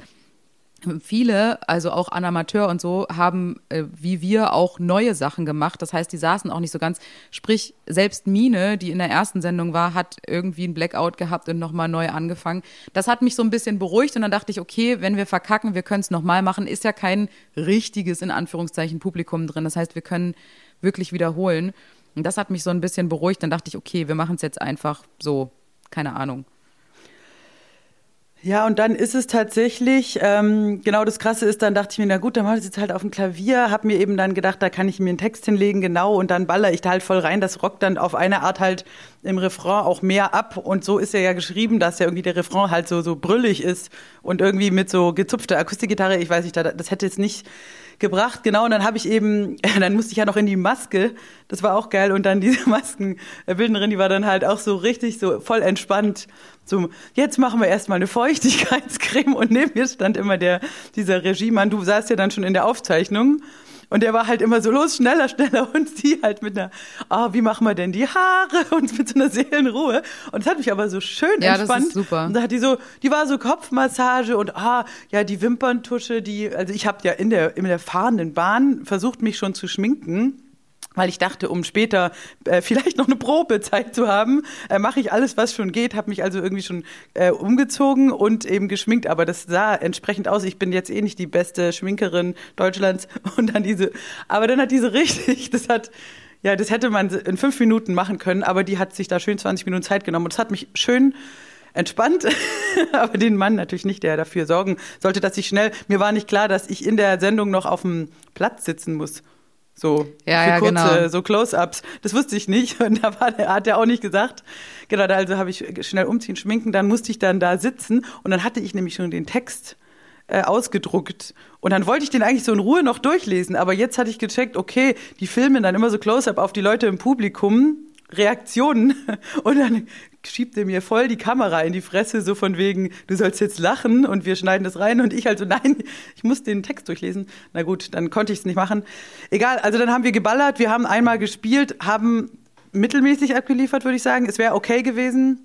viele, also auch an Amateur und so, haben äh, wie wir auch neue Sachen gemacht. Das heißt, die saßen auch nicht so ganz. Sprich, selbst Mine, die in der ersten Sendung war, hat irgendwie einen Blackout gehabt und nochmal neu angefangen. Das hat mich so ein bisschen beruhigt und dann dachte ich, okay, wenn wir verkacken, wir können es nochmal machen. Ist ja kein richtiges, in Anführungszeichen, Publikum drin. Das heißt, wir können wirklich wiederholen. Und das hat mich so ein bisschen beruhigt. Dann dachte ich, okay, wir machen es jetzt einfach so. Keine Ahnung. Ja, und dann ist es tatsächlich, ähm, genau das Krasse ist, dann dachte ich mir, na gut, dann mache ich es jetzt halt auf dem Klavier, habe mir eben dann gedacht, da kann ich mir einen Text hinlegen, genau, und dann baller ich da halt voll rein. Das rockt dann auf eine Art halt im Refrain auch mehr ab. Und so ist er ja geschrieben, dass ja irgendwie der Refrain halt so, so brüllig ist und irgendwie mit so gezupfter Akustikgitarre, ich weiß nicht, da- das hätte jetzt nicht gebracht, genau, und dann habe ich eben, [LAUGHS] dann musste ich ja noch in die Maske, das war auch geil, und dann diese [LAUGHS] Maskenbildnerin, die war dann halt auch so richtig so voll entspannt, so, jetzt machen wir erstmal eine Feuchtigkeitscreme und [LAUGHS] neben mir stand immer der, dieser Regiemann, du saßt ja dann schon in der Aufzeichnung, und der war halt immer so los, schneller, schneller [LAUGHS] und sie halt mit einer, ah, wie machen wir denn die Haare [LAUGHS] und mit so einer Seelenruhe. Und das hat mich aber so schön Ja, das ist entspannt. super. Und da hat die so, die war so Kopfmassage und ah, ja, die Wimperntusche, die, also ich habe ja in der, in der fahrenden Bahn versucht, mich schon zu schminken. Weil ich dachte, um später äh, vielleicht noch eine Probezeit zu haben, äh, mache ich alles, was schon geht. Habe mich also irgendwie schon äh, umgezogen und eben geschminkt. Aber das sah entsprechend aus. Ich bin jetzt eh nicht die beste Schminkerin Deutschlands. [LAUGHS] Und dann diese, aber dann hat diese richtig, [LAUGHS] das hat, ja, das hätte man in fünf Minuten machen können. Aber die hat sich da schön 20 Minuten Zeit genommen. Und das hat mich schön entspannt, [LAUGHS] aber den Mann natürlich nicht, der dafür sorgen sollte, dass ich schnell, mir war nicht klar, dass ich in der Sendung noch auf dem Platz sitzen muss. So Ja, für ja, kurze, genau. so Close-ups. Das wusste ich nicht. Und da war hat er auch nicht gesagt. Genau, also habe ich schnell umziehen, schminken, dann musste ich dann da sitzen. Und dann hatte ich nämlich schon den Text äh, ausgedruckt. Und dann wollte ich den eigentlich so in Ruhe noch durchlesen, aber jetzt hatte ich gecheckt, okay, die filmen dann immer so Close-up auf die Leute im Publikum, Reaktionen. [LAUGHS] Und dann schiebt er mir voll die Kamera in die Fresse, so von wegen, du sollst jetzt lachen und wir schneiden das rein und ich halt so, [LAUGHS] nein, ich muss den Text durchlesen. Na gut, dann konnte ich es nicht machen. Egal, also dann haben wir geballert, wir haben einmal gespielt, haben mittelmäßig abgeliefert, würde ich sagen. Es wäre okay gewesen.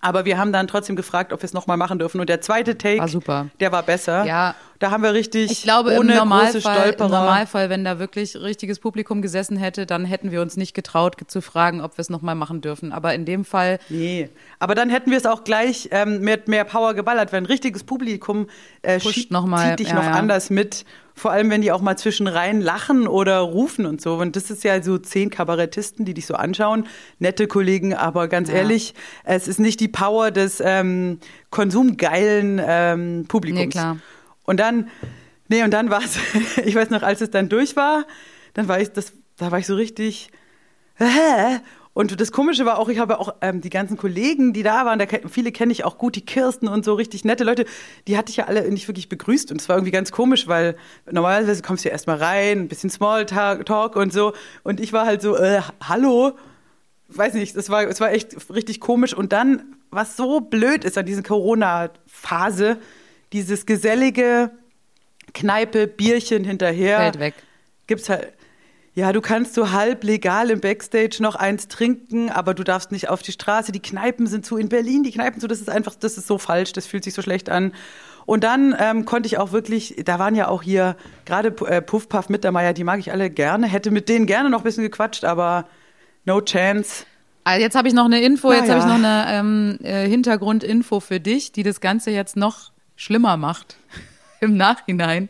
Aber wir haben dann trotzdem gefragt, ob wir es nochmal machen dürfen. Und der zweite Take, War super. der war besser. Ja. Da haben wir richtig Ich glaube, im ohne große Normalfall, im Stolperer. Normalfall, wenn da wirklich richtiges Publikum gesessen hätte, dann hätten wir uns nicht getraut zu fragen, ob wir es nochmal machen dürfen. Aber in dem Fall, Nee, aber dann hätten wir es auch gleich ähm, mit mehr Power geballert, wenn ein richtiges Publikum äh, Pusht schiebt, noch mal, zieht dich ja, noch ja. anders mit. Vor allem, wenn die auch mal zwischen rein lachen oder rufen und so. Und das ist ja so zehn Kabarettisten, die dich so anschauen. Nette Kollegen, aber ganz Ja. ehrlich, es ist nicht die Power des ähm, konsumgeilen ähm, Publikums. Nee, klar. Und dann, nee, und dann war es, [LAUGHS] ich weiß noch, als es dann durch war, dann war ich, das, da war ich so richtig, hä? Und das Komische war auch, ich habe auch ähm, die ganzen Kollegen, die da waren, da, viele kenne ich auch gut, die Kirsten und so richtig nette Leute, die hatte ich ja alle nicht wirklich begrüßt. Und es war irgendwie ganz komisch, weil normalerweise kommst du ja erstmal rein, ein bisschen Smalltalk Talk und so. Und ich war halt so, äh, hallo? Weiß nicht, das war, es war echt richtig komisch. Und dann, was so blöd ist an dieser Corona-Phase, dieses gesellige Kneipe, Bierchen hinterher fällt weg. gibt's halt. Ja, du kannst so halb legal im Backstage noch eins trinken, aber du darfst nicht auf die Straße. Die Kneipen sind zu in Berlin, die Kneipen zu, das ist einfach, das ist so falsch, das fühlt sich so schlecht an. Und dann ähm, konnte ich auch wirklich, da waren ja auch hier gerade äh, Puff Puff Mittermeier, die mag ich alle gerne, hätte mit denen gerne noch ein bisschen gequatscht, aber no chance. Also jetzt habe ich noch eine Info, jetzt Na habe ich ja. noch eine ähm, äh, Hintergrundinfo für dich, die das Ganze jetzt noch schlimmer macht [LAUGHS] im Nachhinein.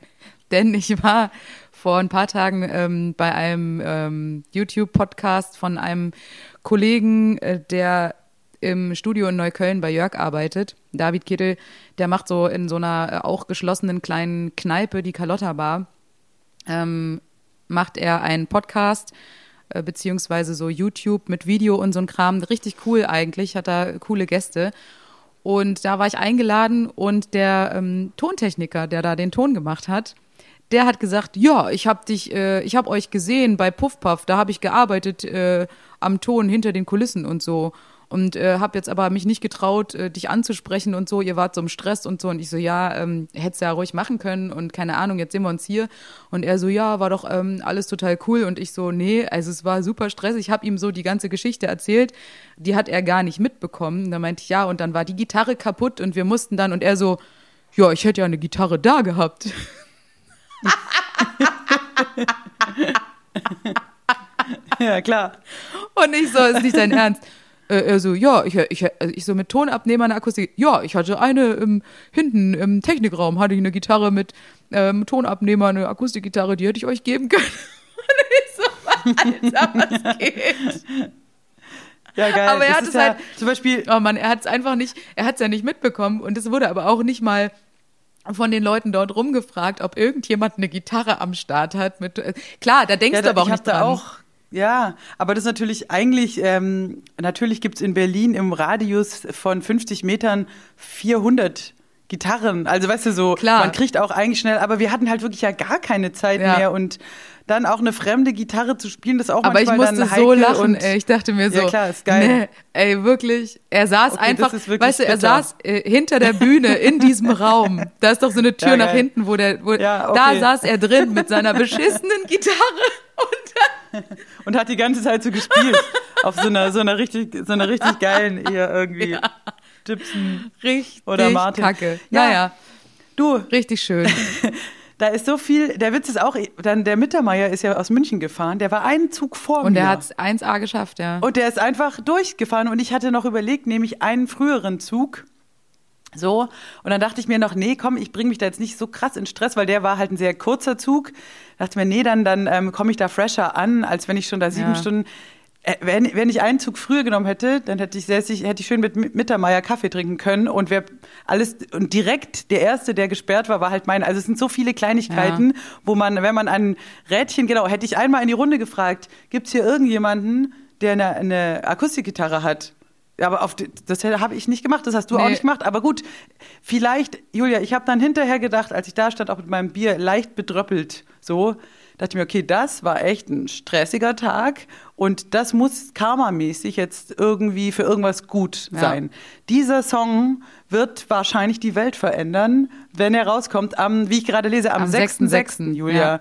Denn ich war vor ein paar Tagen ähm, bei einem ähm, YouTube-Podcast von einem Kollegen, äh, der im Studio in Neukölln bei Jörg arbeitet. David Kittel, der macht so in so einer äh, auch geschlossenen kleinen Kneipe, die Carlotta Bar, ähm, macht er einen Podcast äh, beziehungsweise so YouTube mit Video und so ein Kram. Richtig cool eigentlich, hat da coole Gäste. Und da war ich eingeladen und der ähm, Tontechniker, der da den Ton gemacht hat, der hat gesagt, ja, ich habe dich, äh, ich habe euch gesehen bei Puff Puff, da habe ich gearbeitet äh, am Ton hinter den Kulissen und so und äh, habe jetzt aber mich nicht getraut, äh, dich anzusprechen und so. Ihr wart so im Stress und so und ich so, ja, ähm, hättest ja ruhig machen können und keine Ahnung, jetzt sehen wir uns hier und er so, ja, war doch ähm, alles total cool und ich so, nee, also es war super Stress. Ich habe ihm so die ganze Geschichte erzählt, die hat er gar nicht mitbekommen. Und da meinte ich ja und dann war die Gitarre kaputt und wir mussten dann und er so, ja, ich hätte ja eine Gitarre da gehabt. [LAUGHS] [LAUGHS] Ja, klar. Und ich so, ist nicht dein Ernst. Äh, er so, ja, ich, ich, also ich so mit Tonabnehmer eine Akustik. Ja, ich hatte eine im, hinten im Technikraum, hatte ich eine Gitarre mit ähm, Tonabnehmer, eine Akustikgitarre, die hätte ich euch geben können. [LAUGHS] Und ich so, Alter, was geht? Ja, geil. Aber er Das hat es ja, halt- Zum Beispiel, Oh Mann, er hat es einfach nicht, er hat es ja nicht mitbekommen und es wurde aber auch nicht mal von den Leuten dort rumgefragt, ob irgendjemand eine Gitarre am Start hat. Mit, äh, klar, da denkst Ja, du aber auch ich nicht dran. auch, ja, aber das ist natürlich eigentlich, ähm, natürlich gibt's in Berlin im Radius von 50 Metern 400 Gitarren. Also weißt du so, Klar. man kriegt auch eigentlich schnell, aber wir hatten halt wirklich ja gar keine Zeit Ja. mehr und dann auch eine fremde Gitarre zu spielen, das ist auch Aber ich manchmal musste dann so heikel lachen, und ey. Ich dachte mir so, Ja, klar, ist geil. nee, ey, wirklich. Er saß Okay, einfach, das ist wirklich weißt du, er bitter. saß äh, hinter der Bühne in diesem [LAUGHS] Raum. Da ist doch so eine Tür Ja, nach hinten, wo der, wo, Ja, da okay. saß er drin mit seiner beschissenen [LAUGHS] Gitarre und dann, [LAUGHS] und hat die ganze Zeit so gespielt auf so einer so einer richtig so einer richtig [LAUGHS] geilen eher irgendwie Gibson. richtig Oder Martin. kacke. Ja. Naja, Du, richtig schön. [LAUGHS] da ist so viel, der Witz ist auch, dann der Mittermeier ist ja aus München gefahren, der war einen Zug vor Und mir. er hat's 1A geschafft, ja. Und der ist einfach durchgefahren und ich hatte noch überlegt, nehme ich einen früheren Zug. So, und dann dachte ich mir noch, nee, komm, ich bringe mich da jetzt nicht so krass in Stress, weil der war halt ein sehr kurzer Zug. Dachte mir, nee, dann, dann ähm, komme ich da fresher an, als wenn ich schon da sieben Ja. Stunden. Äh, wenn, wenn ich einen Zug früher genommen hätte, dann hätte ich, säße ich, hätte ich schön mit Mi- Mittermeier Kaffee trinken können und wer alles und direkt der erste, der gesperrt war, war halt mein. Also es sind so viele Kleinigkeiten, wo man, wenn man ein Rädchen, genau, hätte ich einmal in die Runde gefragt, gibt's hier irgendjemanden, der eine, eine Akustikgitarre hat? Ja, Aber auf die, das habe ich nicht gemacht, das hast du auch Nee. nicht gemacht. Aber gut, vielleicht, Julia, ich habe dann hinterher gedacht, als ich da stand, auch mit meinem Bier leicht bedröppelt, so, dachte ich mir, okay, das war echt ein stressiger Tag und das muss karmamäßig jetzt irgendwie für irgendwas gut Ja. sein. Dieser Song wird wahrscheinlich die Welt verändern, wenn er rauskommt am, wie ich gerade lese, am, Am 6.6., 6.6., Julia.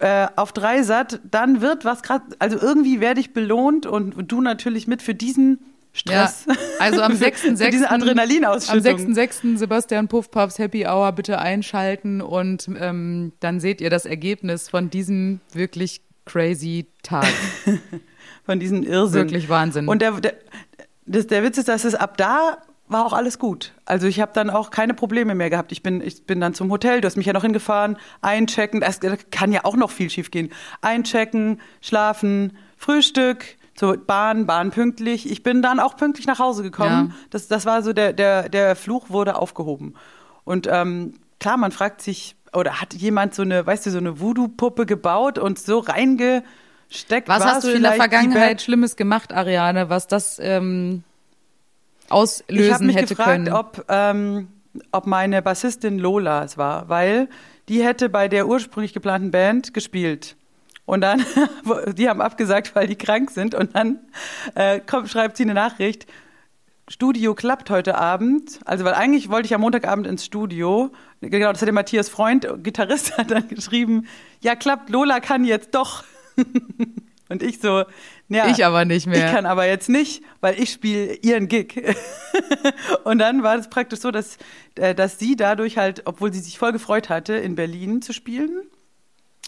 Äh, auf Dreisat, dann wird was gerade, also irgendwie werde ich belohnt und du natürlich mit für diesen Stress. Ja, also am [LAUGHS] 6.6. Für diese Adrenalinausschüttung. Am 6.6. Sebastian Puffpaps Happy Hour bitte einschalten und ähm, dann seht ihr das Ergebnis von diesem wirklich crazy Tag. [LAUGHS] Von diesem Irrsinn. Wirklich Wahnsinn. Und der, der, das, der Witz ist, dass es ab da war auch alles gut. Also ich habe dann auch keine Probleme mehr gehabt. Ich bin, ich bin dann zum Hotel, du hast mich ja noch hingefahren, einchecken, das kann ja auch noch viel schief gehen. Einchecken, schlafen, Frühstück, zur Bahn, Bahn pünktlich. Ich bin dann auch pünktlich nach Hause gekommen. Ja. Das, das war so, der, der, der Fluch wurde aufgehoben. Und ähm, klar, man fragt sich, oder hat jemand so eine, weißt du, so eine Voodoo-Puppe gebaut und so reingesteckt? was hast du in der Vergangenheit? Schlimmes gemacht, Ariane, was das ähm, Ich habe auslösen mich hätte gefragt, können? ob, ähm, ob meine Bassistin Lola es war, weil die hätte bei der ursprünglich geplanten Band gespielt. Und dann, [LAUGHS] die haben abgesagt, weil die krank sind. Und dann äh, kommt, schreibt sie eine Nachricht, Studio klappt heute Abend. Also, weil eigentlich wollte ich am Montagabend ins Studio. Genau, das hat der Matthias Freund, Gitarrist, [LAUGHS] hat dann geschrieben, ja klappt, Lola kann jetzt doch. [LAUGHS] Und ich so, ja. Ich aber nicht mehr. Ich kann aber jetzt nicht, weil ich spiele ihren Gig. und dann war es praktisch so, dass, äh, dass sie dadurch halt, obwohl sie sich voll gefreut hatte, in Berlin zu spielen,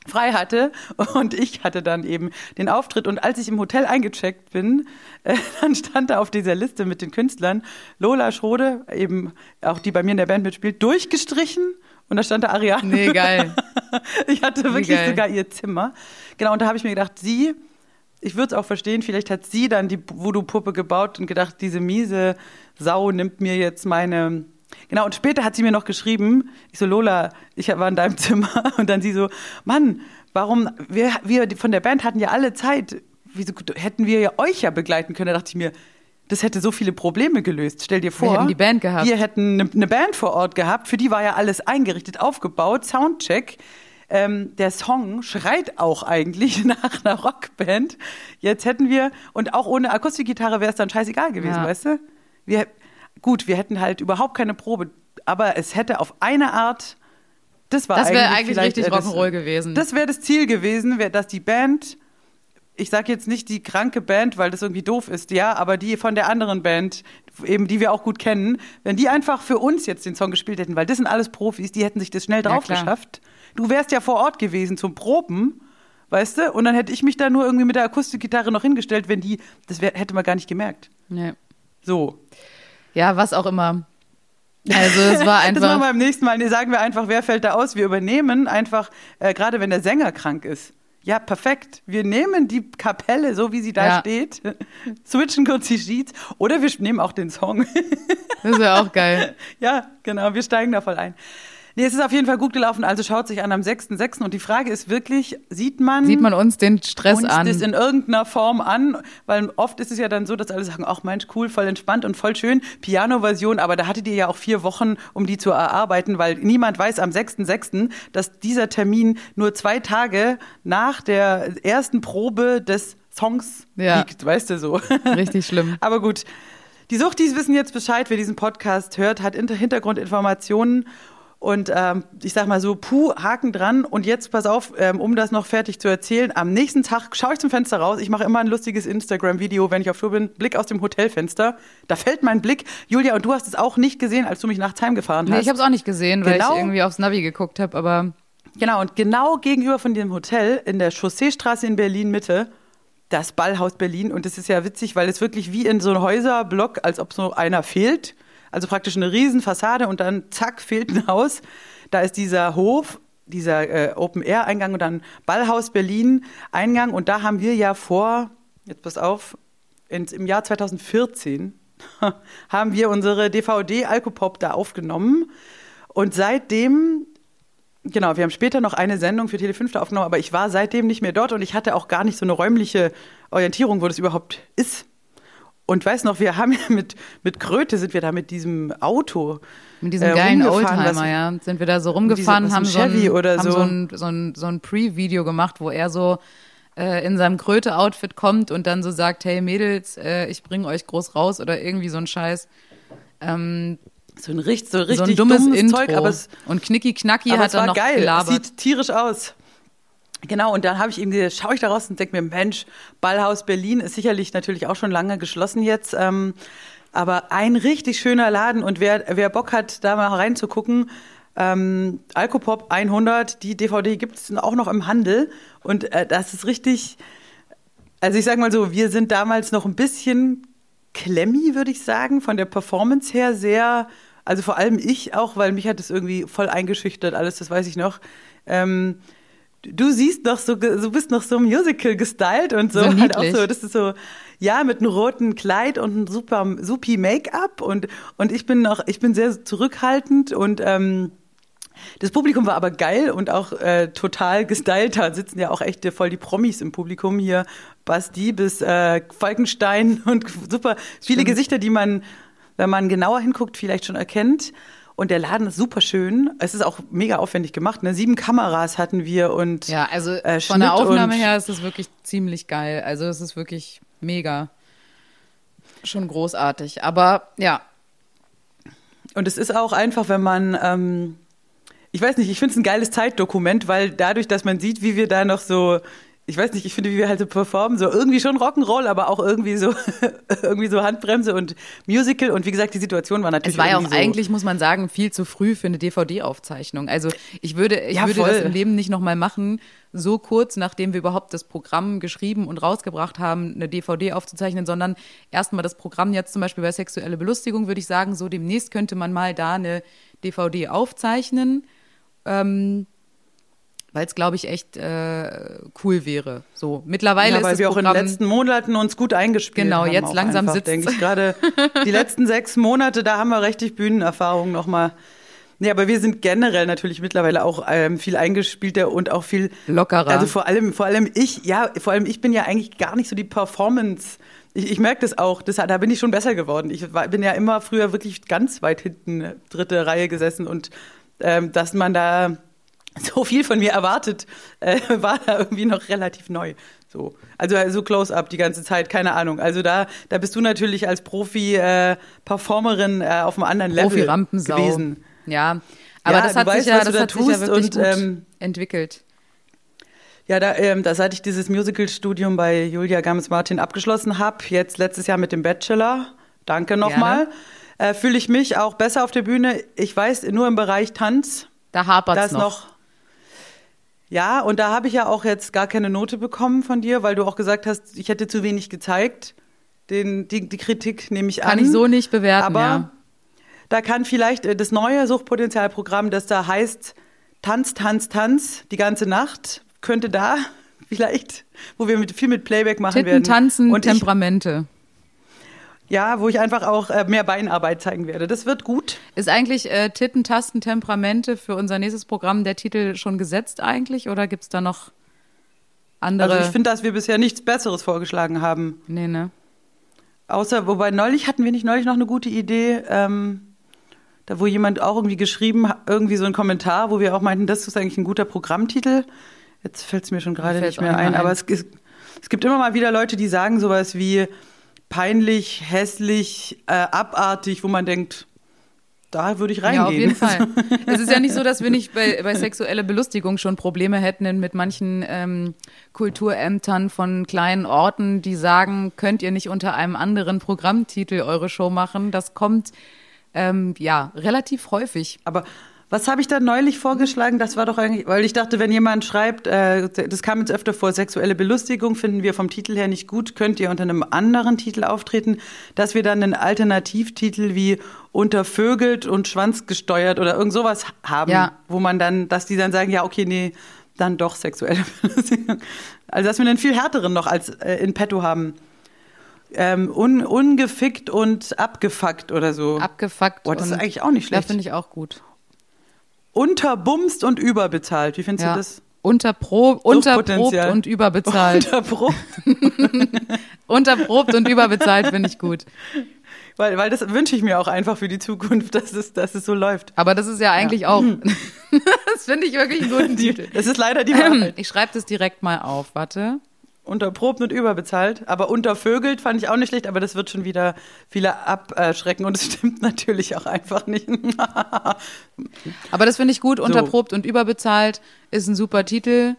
frei hatte [LAUGHS] und ich hatte dann eben den Auftritt und als ich im Hotel eingecheckt bin, [LAUGHS] äh, dann stand da auf dieser Liste mit den Künstlern Lola Schrode, eben auch die bei mir in der Band mitspielt, durchgestrichen und da stand da Ariane. Nee, geil. [LAUGHS] Ich hatte wirklich geil. sogar ihr Zimmer. Genau, und da habe ich mir gedacht, sie, ich würde es auch verstehen, vielleicht hat sie dann die Voodoo-Puppe gebaut und gedacht, diese miese Sau nimmt mir jetzt meine. Genau, und später hat sie mir noch geschrieben, ich so, Lola, ich war in deinem [LAUGHS] Zimmer. Und dann sie so, Mann, warum, wir, wir von der Band hatten ja alle Zeit, wieso hätten wir ja euch ja begleiten können? Da dachte ich mir, das hätte so viele Probleme gelöst. Stell dir vor, hätten die Band gehabt. wir hätten eine ne Band vor Ort gehabt, für die war ja alles eingerichtet, aufgebaut, Soundcheck. Ähm, der Song schreit auch eigentlich [LAUGHS] nach einer Rockband. Jetzt hätten wir, und auch ohne Akustikgitarre wäre es dann scheißegal gewesen, Ja. weißt du? Wir, gut, wir hätten halt überhaupt keine Probe, aber es hätte auf eine Art, das war Das wäre eigentlich, eigentlich richtig äh, das- Rock'n'Roll gewesen. Das wäre das Ziel gewesen, wär, dass die Band, ich sage jetzt nicht die kranke Band, weil das irgendwie doof ist, ja, aber die von der anderen Band, eben die wir auch gut kennen, wenn die einfach für uns jetzt den Song gespielt hätten, weil das sind alles Profis, die hätten sich das schnell Ja, drauf klar. geschafft. Du wärst ja vor Ort gewesen zum Proben, weißt du, und dann hätte ich mich da nur irgendwie mit der Akustikgitarre noch hingestellt, wenn die, das wär, hätte man gar nicht gemerkt. nee. So. Ja, was auch immer. Also es war [LAUGHS] Das machen wir einfach. beim nächsten Mal. Nee, sagen wir einfach, wer fällt da aus? Wir übernehmen einfach, äh, gerade wenn der Sänger krank ist. Ja, perfekt. Wir nehmen die Kapelle, so wie sie da Ja. steht, [LAUGHS] switchen kurz die Sheets oder wir nehmen auch den Song. Das wäre auch geil. [LAUGHS] ja, genau, wir steigen da voll ein. Nee, es ist auf jeden Fall gut gelaufen, also schaut sich an am 6.6. Und die Frage ist wirklich, sieht man, Sieht man uns den Stress uns an? das in irgendeiner Form an? Weil oft ist es ja dann so, dass alle sagen, ach Mensch, cool, voll entspannt und voll schön, Piano-Version, aber da hattet ihr ja auch vier Wochen, um die zu erarbeiten, weil niemand weiß am 6.6., dass dieser Termin nur zwei Tage nach der ersten Probe des Songs Ja. liegt, weißt du so. [LAUGHS] Richtig schlimm. Aber gut, die Suchtis wissen jetzt Bescheid, wer diesen Podcast hört, hat Inter- Hintergrundinformationen und ähm, ich sag mal so, puh, Haken dran. Und jetzt pass auf, ähm, um das noch fertig zu erzählen, am nächsten Tag schaue ich zum Fenster raus. Ich mache immer ein lustiges Instagram-Video, wenn ich auf Tour bin. Blick aus dem Hotelfenster. Da fällt mein Blick. Julia, und du hast es auch nicht gesehen, als du mich nachts heimgefahren Nee, hast. ich habe es auch nicht gesehen, weil Genau. ich irgendwie aufs Navi geguckt habe, aber Genau, und genau gegenüber von dem Hotel in der Chausseestraße in Berlin Mitte, das Ballhaus Berlin. Und das ist ja witzig, weil es wirklich wie in so einem Häuserblock, als ob so einer fehlt. Also praktisch eine Riesenfassade und dann zack, fehlt ein Haus. Da ist dieser Hof, dieser äh, Open-Air-Eingang und dann Ballhaus Berlin Eingang. Und da haben wir ja vor, jetzt pass auf, ins, im Jahr 2014 [LAUGHS] haben wir unsere DVD Alkopop da aufgenommen. Und seitdem Genau, wir haben später noch eine Sendung für Tele5 da aufgenommen, aber ich war seitdem nicht mehr dort und ich hatte auch gar nicht so eine räumliche Orientierung, wo das überhaupt ist. Und weiß noch, wir haben ja mit, mit Kröte sind wir da mit diesem Auto. mit diesem äh, geilen Oldtimer, was- ja, sind wir da so rumgefahren, Diese- haben, so ein, oder haben so. so ein, so ein, so ein Pre-Video gemacht, wo er so äh, in seinem Kröte-Outfit kommt und dann so sagt, hey Mädels, äh, ich bringe euch groß raus oder irgendwie so ein Scheiß. Ähm, So ein, richtig, so richtig so ein dummes, Intro. Zeug, aber es, und Knicki Knacki hat dann noch geil. Gelabert. sieht tierisch aus. Genau, und dann habe ich eben gesagt, schaue ich da raus und denke mir, Mensch, Ballhaus Berlin ist sicherlich natürlich auch schon lange geschlossen jetzt. Ähm, aber ein richtig schöner Laden und wer, wer Bock hat, da mal reinzugucken, ähm, Alkopop 100, die DVD gibt es auch noch im Handel und äh, das ist richtig, also ich sag mal so, wir sind damals noch ein bisschen klemmi, würde ich sagen, von der Performance her sehr, also vor allem ich auch, weil mich hat es irgendwie voll eingeschüchtert, alles, das weiß ich noch. Ähm, du siehst noch so, du bist noch so Musical gestylt und so, So [LAUGHS] halt auch so, das ist so, ja, mit einem roten Kleid und einem super, supi Make-up und, und ich bin noch, ich bin sehr zurückhaltend und, ähm, das Publikum war aber geil und auch äh, total gestylt. Da sitzen ja auch echt voll die Promis im Publikum hier. Basti bis äh, Falkenstein [LAUGHS] und super viele Gesichter, die man, wenn man genauer hinguckt, vielleicht schon erkennt. Und der Laden ist super schön. Es ist auch mega aufwendig gemacht. Ne? Sieben Kameras hatten wir und Ja, also äh, von der Aufnahme her ist es wirklich ziemlich geil. Also es ist wirklich mega. Schon großartig. Aber ja, Und es ist auch einfach, wenn man, ähm, ich weiß nicht, ich finde es ein geiles Zeitdokument, weil dadurch, dass man sieht, wie wir da noch so, ich weiß nicht, ich finde, wie wir halt so performen, so irgendwie schon Rock'n'Roll, aber auch irgendwie so, [LAUGHS] irgendwie so Handbremse und Musical. Und wie gesagt, die Situation war natürlich es war ja auch so, eigentlich, muss man sagen, viel zu früh für eine DVD-Aufzeichnung. Also ich würde, ich Ja, würde voll. das im Leben nicht nochmal machen, so kurz nachdem wir überhaupt das Programm geschrieben und rausgebracht haben, eine DVD aufzuzeichnen, sondern erstmal das Programm jetzt zum Beispiel bei sexuelle Belustigung, würde ich sagen, so demnächst könnte man mal da eine DVD aufzeichnen. Ähm, weil es, glaube ich, echt äh, cool wäre. So, mittlerweile ja, ist weil das wir auch in den Programm letzten Monaten uns gut eingespielt Genau, haben. jetzt auch langsam sitzt- denke ich gerade. [LAUGHS] Die letzten sechs Monate, da haben wir richtig Bühnenerfahrung nochmal. Nee, aber wir sind generell natürlich mittlerweile auch ähm, viel eingespielter und auch viel lockerer. Also vor allem, vor allem ich, ja, vor allem ich bin ja eigentlich gar nicht so die Performance. Ich, ich merke das auch, das, da bin ich schon besser geworden. Ich war, bin ja immer früher wirklich ganz weit hinten, dritte Reihe gesessen und ähm, dass man da so viel von mir erwartet, äh, [LAUGHS] war da irgendwie noch relativ neu. So, also so Close-up die ganze Zeit, keine Ahnung. Also da, da bist du natürlich als Profi äh, äh, auf einem anderen Level Profi-Rampensau. gewesen. Ja, aber Ja, das hat weißt, sich ja, das da hat sich ja wirklich und, ähm, entwickelt. Ja, da, ähm, da seit ich dieses Musical-Studium bei Julia Games-Martin abgeschlossen habe, jetzt letztes Jahr mit dem Bachelor, danke nochmal, äh, fühle ich mich auch besser auf der Bühne. Ich weiß, nur im Bereich Tanz, Da hapert's ist noch. noch. Ja, und da habe ich ja auch jetzt gar keine Note bekommen von dir, weil du auch gesagt hast, ich hätte zu wenig gezeigt. Den, die, die Kritik nehme ich Kann an. ich so nicht bewerten, Aber ja. da kann vielleicht äh, das neue Suchtpotenzialprogramm, das da heißt Tanz, Tanz, Tanz die ganze Nacht, könnte da [LAUGHS] vielleicht, wo wir mit, viel mit Playback machen Titten, werden. Tanzen, und Temperamente. Ja, wo ich einfach auch äh, mehr Beinarbeit zeigen werde. Das wird gut. Ist eigentlich äh, Titten, Tasten, Temperamente für unser nächstes Programm der Titel schon gesetzt eigentlich oder gibt's da noch andere? Also ich finde, dass wir bisher nichts Besseres vorgeschlagen haben. nee, ne? Außer, wobei neulich hatten wir nicht neulich noch eine gute Idee, ähm, da wo jemand auch irgendwie geschrieben hat, irgendwie so einen Kommentar, wo wir auch meinten, das ist eigentlich ein guter Programmtitel. Jetzt fällt es mir schon gerade nicht mehr ein, mehr aber ein. es, es, es gibt immer mal wieder Leute, die sagen sowas wie peinlich, hässlich, äh, abartig, wo man denkt, da würde ich reingehen. Ja, auf jeden Fall. [LAUGHS] es ist ja nicht so, dass wir nicht bei, bei sexueller Belustigung schon Probleme hätten mit manchen ähm, Kulturämtern von kleinen Orten, die sagen, könnt ihr nicht unter einem anderen Programmtitel eure Show machen. Das kommt ähm, ja relativ häufig. Aber was habe ich da neulich vorgeschlagen? Das war doch eigentlich, weil ich dachte, wenn jemand schreibt, äh, das kam jetzt öfter vor, sexuelle Belustigung finden wir vom Titel her nicht gut, könnt ihr unter einem anderen Titel auftreten, dass wir dann einen Alternativtitel wie untervögelt und schwanzgesteuert oder irgend sowas haben, Ja. wo man dann, dass die dann sagen, ja, okay, nee, dann doch sexuelle [LAUGHS] Belustigung. Also, dass wir einen viel härteren noch als äh, in petto haben. Ähm, un, ungefickt und abgefuckt oder so. Abgefuckt. Boah, das ist eigentlich auch nicht schlecht. finde ich auch gut. Unterbumst und überbezahlt. Wie findest Ja. du das? Unterprob, unterprobt und überbezahlt. Unterbruch. [LAUGHS] Unterprobt und überbezahlt finde ich gut. weil, weil das wünsche ich mir auch einfach für die Zukunft, dass es, dass es so läuft. Aber das ist ja eigentlich auch, [LAUGHS] das finde ich wirklich einen guten Titel. Das ist leider die Wahrheit. Ich schreibe das direkt mal auf, warte. Unterprobt und überbezahlt. Aber untervögelt fand ich auch nicht schlecht, aber das wird schon wieder viele abschrecken und es [LAUGHS] stimmt natürlich auch einfach nicht. [LAUGHS] Aber das finde ich gut, unterprobt und überbezahlt ist ein super Titel.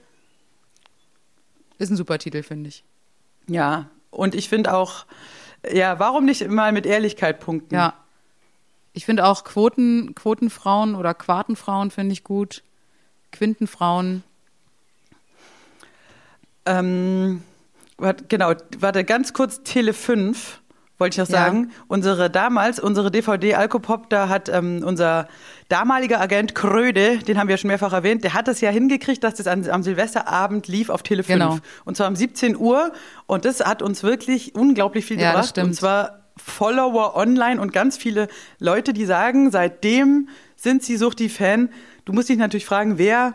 Ist ein super Titel, finde ich. Ja, und ich finde auch, ja, warum nicht mal mit Ehrlichkeit punkten? Ja. Ich finde auch Quoten, Quotenfrauen oder Quartenfrauen finde ich gut. Quintenfrauen. Ähm, warte, genau, warte, ganz kurz Tele 5 wollte ich noch Ja. sagen. Unsere damals, unsere DVD Alkopop, da hat ähm, unser damaliger Agent Kröde, den haben wir schon mehrfach erwähnt, der hat es ja hingekriegt, dass das an, am Silvesterabend lief auf Tele 5. Genau. Und zwar um 17 Uhr. Und das hat uns wirklich unglaublich viel Ja, das gebracht. Und zwar Follower online und ganz viele Leute, die sagen, seitdem sind sie Suchti-Fan. Du musst dich natürlich fragen, wer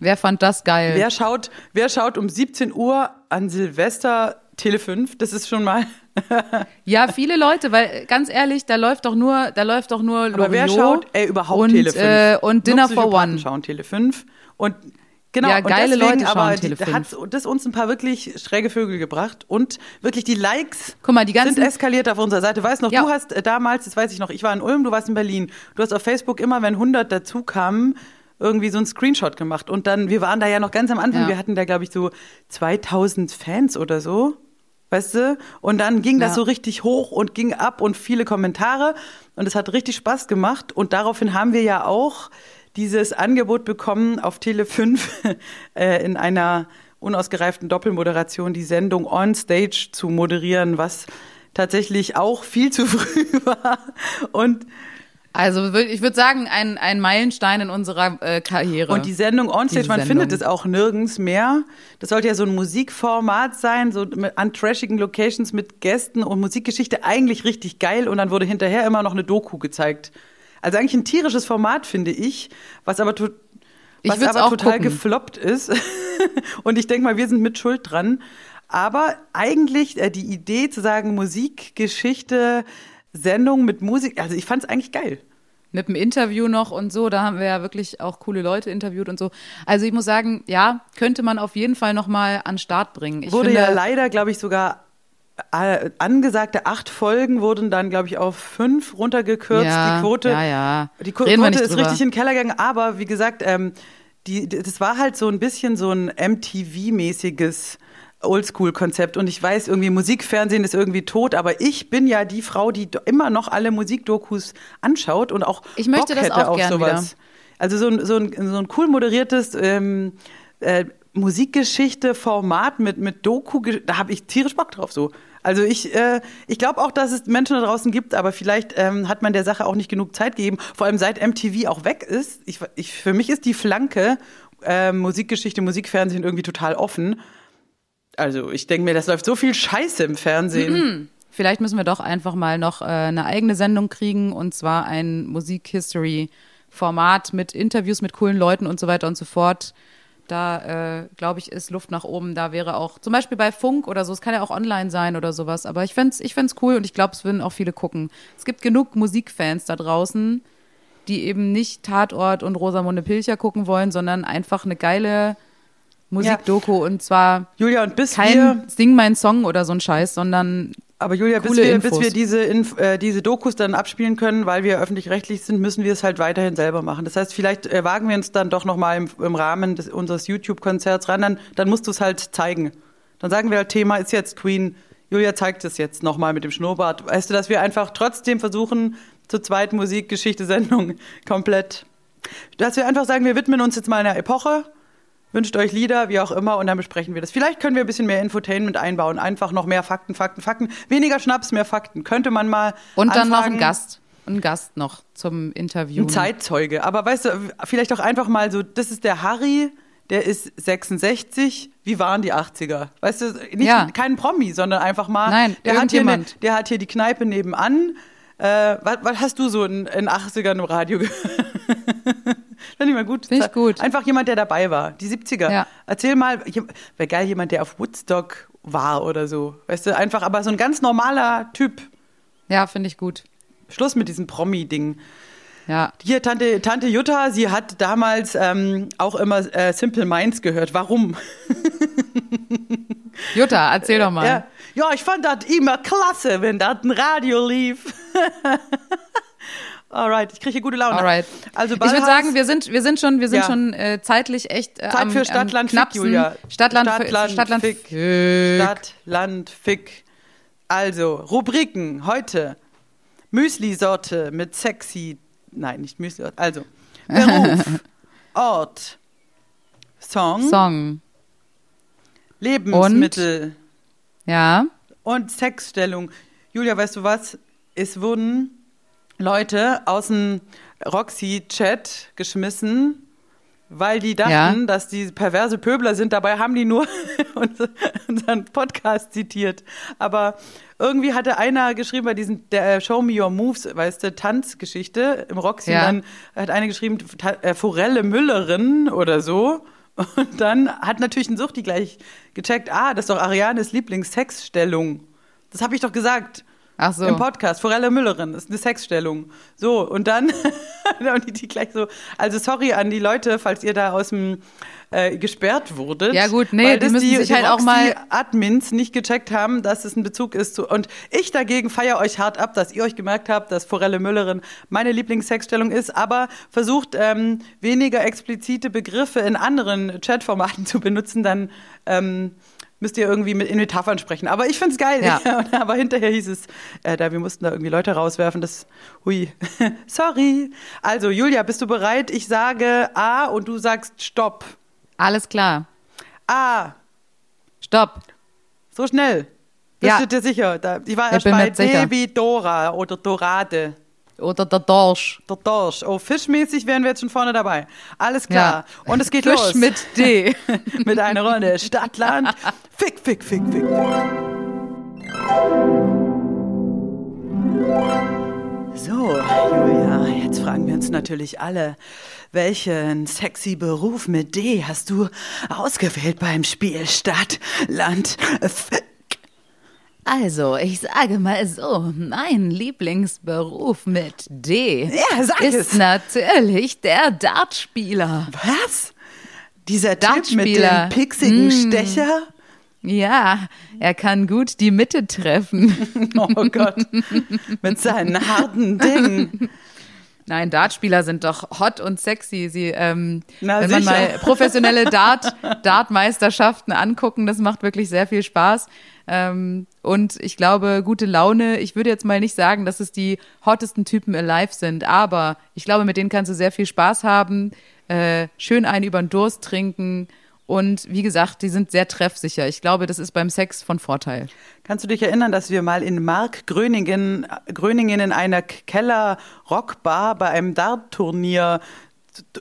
Wer fand das geil? Wer schaut, wer schaut um 17 Uhr an Silvester Tele 5? Das ist schon mal. [LAUGHS] Ja, viele Leute, weil ganz ehrlich, da läuft doch nur, da läuft doch nur Aber wer Loriot schaut ey, überhaupt und, Tele 5? Äh, und Dinner for One. schauen Tele 5 und genau Ja, und geile deswegen, Leute schauen aber die, 5. hat das uns ein paar wirklich schräge Vögel gebracht und wirklich die Likes mal, die ganzen- sind eskaliert auf unserer Seite. Weißt noch, Ja. du hast äh, damals, das weiß ich noch, ich war in Ulm, du warst in Berlin. Du hast auf Facebook immer, wenn 100 dazu kamen, irgendwie so einen Screenshot gemacht und dann wir waren da ja noch ganz am Anfang, Ja. wir hatten da glaube ich so 2000 Fans oder so. Weißt du? Und dann ging das Ja. so richtig hoch und ging ab und viele Kommentare. Und es hat richtig Spaß gemacht. Und daraufhin haben wir ja auch dieses Angebot bekommen, auf Tele 5 [LAUGHS] äh, in einer unausgereiften Doppelmoderation die Sendung On Stage zu moderieren, was tatsächlich auch viel zu früh [LAUGHS] war. Und Also ich würde sagen, ein, ein Meilenstein in unserer äh, Karriere. Und die Sendung Onstage, man Sendung. findet es auch nirgends mehr. Das sollte ja so ein Musikformat sein, so mit, an trashigen Locations mit Gästen und Musikgeschichte. Eigentlich richtig geil. Und dann wurde hinterher immer noch eine Doku gezeigt. Also eigentlich ein tierisches Format, finde ich, was aber, to was aber total gucken. gefloppt ist. [LAUGHS] und ich denke mal, wir sind mit Schuld dran. Aber eigentlich äh, die Idee zu sagen, Musikgeschichte, Sendung mit Musik, also ich fand es eigentlich geil. mit dem Interview noch und so, da haben wir ja wirklich auch coole Leute interviewt und so. Also ich muss sagen, ja, könnte man auf jeden Fall noch mal an Start bringen. Ich wurde finde, ja leider, glaube ich, sogar äh, angesagte acht Folgen wurden dann, glaube ich, auf fünf runtergekürzt. Ja, die Quote, ja, ja. Die Quote ist drüber. richtig in den Keller gegangen. Aber wie gesagt, ähm, die, das war halt so ein bisschen so ein MTV-mäßiges Oldschool-Konzept. Und ich weiß, irgendwie Musikfernsehen ist irgendwie tot, aber ich bin ja die Frau, die immer noch alle Musikdokus anschaut und auch Ich möchte Bock das hätte auch auf gern sowas. Also so ein, so ein, so ein cool moderiertes ähm, äh, Musikgeschichte-Format mit, mit Doku, da habe ich tierisch Bock drauf so. Also ich, äh, ich glaube auch, dass es Menschen da draußen gibt, aber vielleicht ähm, hat man der Sache auch nicht genug Zeit gegeben. Vor allem seit MTV auch weg ist. Ich, ich, für mich ist die Flanke äh, Musikgeschichte, Musikfernsehen irgendwie total offen. Also ich denke mir, das läuft so viel Scheiße im Fernsehen. Vielleicht müssen wir doch einfach mal noch äh, eine eigene Sendung kriegen und zwar ein Musik-History-Format mit Interviews mit coolen Leuten und so weiter und so fort. Da, äh, glaube ich, ist Luft nach oben. Da wäre auch, zum Beispiel bei Funk oder so, es kann ja auch online sein oder sowas. Aber ich fänd's, ich fänd's cool und ich glaube, es würden auch viele gucken. Es gibt genug Musikfans da draußen, die eben nicht Tatort und Rosamunde Pilcher gucken wollen, sondern einfach eine geile Musikdoku und zwar Julia, und bis wir kein Sing mein Song oder so ein Scheiß, sondern Aber Julia, bis wir, bis wir diese, Inf äh, diese Dokus dann abspielen können, weil wir öffentlich-rechtlich sind, müssen wir es halt weiterhin selber machen. Das heißt, vielleicht äh, wagen wir uns dann doch nochmal im, im Rahmen des, unseres YouTube-Konzerts ran, dann, dann musst du es halt zeigen. Dann sagen wir halt, Thema ist jetzt Queen. Julia zeigt es jetzt nochmal mit dem Schnurrbart. Weißt du, dass wir einfach trotzdem versuchen, zur zweiten Musik-Geschichte-Sendung [LAUGHS] komplett, dass wir einfach sagen, wir widmen uns jetzt mal einer Epoche, wünscht euch Lieder, wie auch immer, und dann besprechen wir das. Vielleicht können wir ein bisschen mehr Infotainment einbauen. Einfach noch mehr Fakten, Fakten, Fakten. Weniger Schnaps, mehr Fakten. Könnte man mal. Und dann noch anfragen. ein Gast. Ein Gast noch zum Interview. Ein Zeitzeuge. Aber weißt du, vielleicht auch einfach mal so, das ist der Harry, der ist 66. Wie waren die 80er? Weißt du, nicht, Ja. kein Promi, sondern einfach mal. Nein, der hat, hier der hat hier die Kneipe nebenan. Äh, was, was hast du so in, in 80ern im Radio gehört? [LAUGHS] Finde ich mal gut. Finde ich gut. Einfach jemand, der dabei war. Die 70er. Ja. Erzähl mal, wäre geil, jemand, der auf Woodstock war oder so. Weißt du, einfach, aber so ein ganz normaler Typ. Ja, finde ich gut. Schluss mit diesem Promi-Ding. Ja. Hier, Tante, Tante Jutta, sie hat damals ähm, auch immer äh, Simple Minds gehört. Warum? [LAUGHS] Jutta, erzähl doch mal. Ja, ja ich fand das immer klasse, wenn das ein Radio lief. [LAUGHS] Alright, ich kriege hier gute Laune. Alright. Also ich würde sagen, wir sind, wir sind schon, wir sind Ja. schon äh, zeitlich echt äh, Zeit am, für Stadt, am Land, Fick. Julia. Stadt, Land, Stadt, Fi- Land, Stadt, Land, Fick. Fick. Stadt, Land, Fick. Also, Rubriken heute. Müsli-Sorte mit sexy. Nein, nicht Müsli-Sorte. Also, Beruf, [LAUGHS] Ort, Song, Song. Lebensmittel Ja. und, Sexstellung. Julia, weißt du was? Es wurden Leute aus dem Roxy-Chat geschmissen, weil die dachten, Ja. dass die perverse Pöbler sind. Dabei haben die nur [LAUGHS] unser- unseren Podcast zitiert. Aber irgendwie hatte einer geschrieben bei diesen der äh, Show Me Your Moves, weißt du, Tanzgeschichte im Roxy. Ja. Dann hat eine geschrieben, äh, Forelle Müllerin oder so. Und dann hat natürlich ein Suchti gleich gecheckt, ah, das ist doch Arianes Lieblingssexstellung. Das habe ich doch gesagt. Ach so. Im Podcast, Forelle Müllerin, ist eine Sexstellung. So, und dann, [LAUGHS] und die, die gleich so, also sorry an die Leute, falls ihr da aus dem äh, gesperrt wurdet. Ja, gut, nee, weil die das müssen sich halt auch mal- Admins nicht gecheckt haben, dass es ein Bezug ist zu. Und ich dagegen feiere euch hart ab, dass ihr euch gemerkt habt, dass Forelle Müllerin meine Lieblingssexstellung ist, aber versucht ähm, weniger explizite Begriffe in anderen Chatformaten [LAUGHS] zu benutzen, dann ähm, müsst ihr irgendwie mit in Metaphern sprechen. Aber ich find's geil. Ja. [LAUGHS] aber hinterher hieß es, äh, da wir mussten da irgendwie Leute rauswerfen. Das, hui, [LAUGHS] sorry. Also Julia, bist du bereit? Ich sage A und du sagst Stopp. Alles klar. A. Stopp. So schnell. Bist Ja. du dir sicher? Da, ich war Ich erst bei. D wie Dora oder Dorade. Oder der Dorsch. Der Dorsch. Oh, fischmäßig wären wir jetzt schon vorne dabei. Alles klar. Und es geht Fisch los. mit D. [LAUGHS] mit einer Runde Stadtland. Fick, fick, fick, fick, fick. So, Julia, jetzt fragen wir uns natürlich alle, welchen sexy Beruf mit D hast du ausgewählt beim Spiel Stadt, Land, Fick? Also, ich sage mal so, mein Lieblingsberuf mit D Ja, sag ist es. natürlich der Dartspieler. Was? Dieser Typ mit Dartspieler. dem pixigen Mm. Stecher? Ja, er kann gut die Mitte treffen. [LAUGHS] Oh Gott, mit seinen harten Dingen. Nein, Dartspieler sind doch hot und sexy. Sie, ähm, Na, wenn man sicher. mal professionelle Dart, Dartmeisterschaften angucken, das macht wirklich sehr viel Spaß. Ähm, und ich glaube, gute Laune. Ich würde jetzt mal nicht sagen, dass es die hottesten Typen alive sind, aber ich glaube, mit denen kannst du sehr viel Spaß haben, äh, schön einen über den Durst trinken. Und wie gesagt, die sind sehr treffsicher. Ich glaube, das ist beim Sex von Vorteil. Kannst du dich erinnern, dass wir mal in Mark Gröningen, Gröningen in einer Keller-Rockbar bei einem Dart-Turnier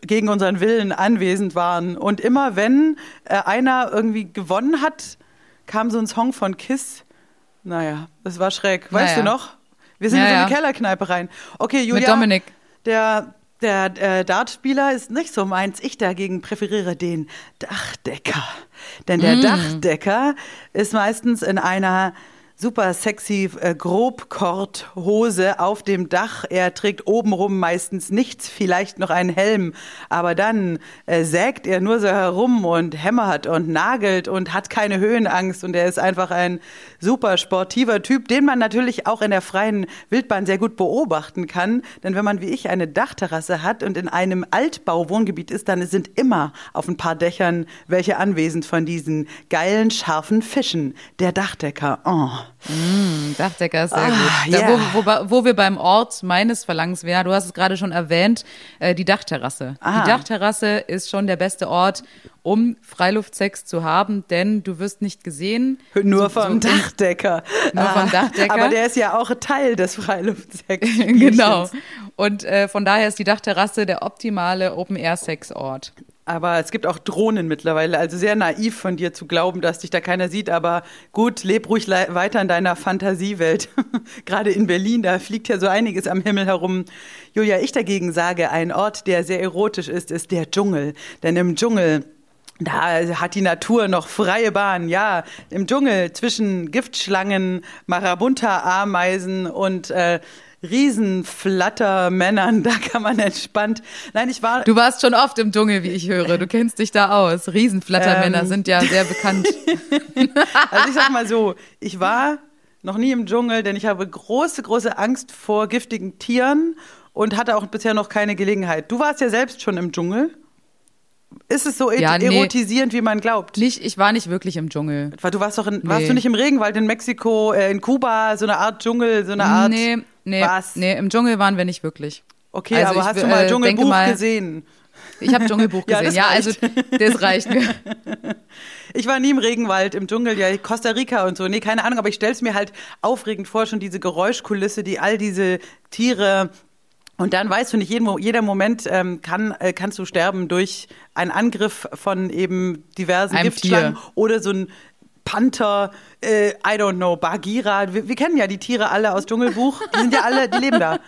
gegen unseren Willen anwesend waren? Und immer wenn äh, einer irgendwie gewonnen hat, kam so ein Song von Kiss. Naja, das war schräg. Weißt Naja. du noch? Wir sind Ja, in so eine. Kellerkneipe rein. Okay, Julia. Mit Dominik. Der, der äh, Dartspieler ist nicht so meins. Ich dagegen präferiere den Dachdecker. Denn Mm. der Dachdecker ist meistens in einer super sexy äh, Grobkorthose auf dem Dach. Er trägt obenrum meistens nichts, vielleicht noch einen Helm. Aber dann äh, sägt er nur so herum und hämmert und nagelt und hat keine Höhenangst. Und er ist einfach ein super sportiver Typ, den man natürlich auch in der freien Wildbahn sehr gut beobachten kann. Denn wenn man wie ich eine Dachterrasse hat und in einem Altbauwohngebiet ist, dann sind immer auf ein paar Dächern welche anwesend von diesen geilen, scharfen Fischen. Der Dachdecker. Oh. Dachdecker ist sehr Ah, gut. Da, wo, wo, wo wir beim Ort meines Verlangens wären, du hast es gerade schon erwähnt, äh, die Dachterrasse. Ah. Die Dachterrasse ist schon der beste Ort, um Freiluftsex zu haben, denn du wirst nicht gesehen. Nur So- vom [LAUGHS] so- Dachdecker. Nur vom Dachdecker. Aber der ist ja auch Teil des Freiluftsex. [LAUGHS] Genau. Und äh, von daher ist die Dachterrasse der optimale Open-Air-Sex-Ort. Aber es gibt auch Drohnen mittlerweile. Also sehr naiv von dir zu glauben, dass dich da keiner sieht. Aber gut, leb ruhig weiter in deiner Fantasiewelt. [LAUGHS] Gerade in Berlin, da fliegt ja so einiges am Himmel herum. Julia, ich dagegen sage, ein Ort, der sehr erotisch ist, ist der Dschungel. Denn im Dschungel da hat die Natur noch freie Bahn. Ja, im Dschungel zwischen Giftschlangen, Marabunta-Ameisen und äh, Riesenflattermännern, [LAUGHS] da kann man entspannt. Nein, ich war. Du warst schon oft im Dschungel, wie ich höre. Du kennst dich da aus. Riesenflattermänner Ähm. sind ja sehr bekannt. [LAUGHS] Also ich sag mal so, ich war noch nie im Dschungel, denn ich habe große, große Angst vor giftigen Tieren und hatte auch bisher noch keine Gelegenheit. Du warst ja selbst schon im Dschungel. Ist es so Ja, nee. erotisierend, wie man glaubt? Nicht, ich war nicht wirklich im Dschungel. Du warst doch in, warst Nee. du nicht im Regenwald in Mexiko, äh, in Kuba, so eine Art Dschungel, so eine Art. Nee, nee, Was? nee, im Dschungel waren wir nicht wirklich. Okay, Also aber ich, hast du äh, mal denke Dschungelbuch mal- gesehen? Ich habe Dschungelbuch [LAUGHS] Ja, gesehen. das Ja, also das reicht mir. [LAUGHS] Ich war nie im Regenwald, im Dschungel, ja, Costa Rica und so. Nee, keine Ahnung, aber ich stell's mir halt aufregend vor, schon diese Geräuschkulisse, die all diese Tiere. Und dann weißt du nicht, jeden, jeder Moment ähm, kann, äh, kannst du sterben durch einen Angriff von eben diversen Einem Giftschlangen Tier. oder so ein Panther, äh, I don't know, Bagheera. Wir, wir kennen ja die Tiere alle aus Dschungelbuch. Die sind ja alle, die leben da.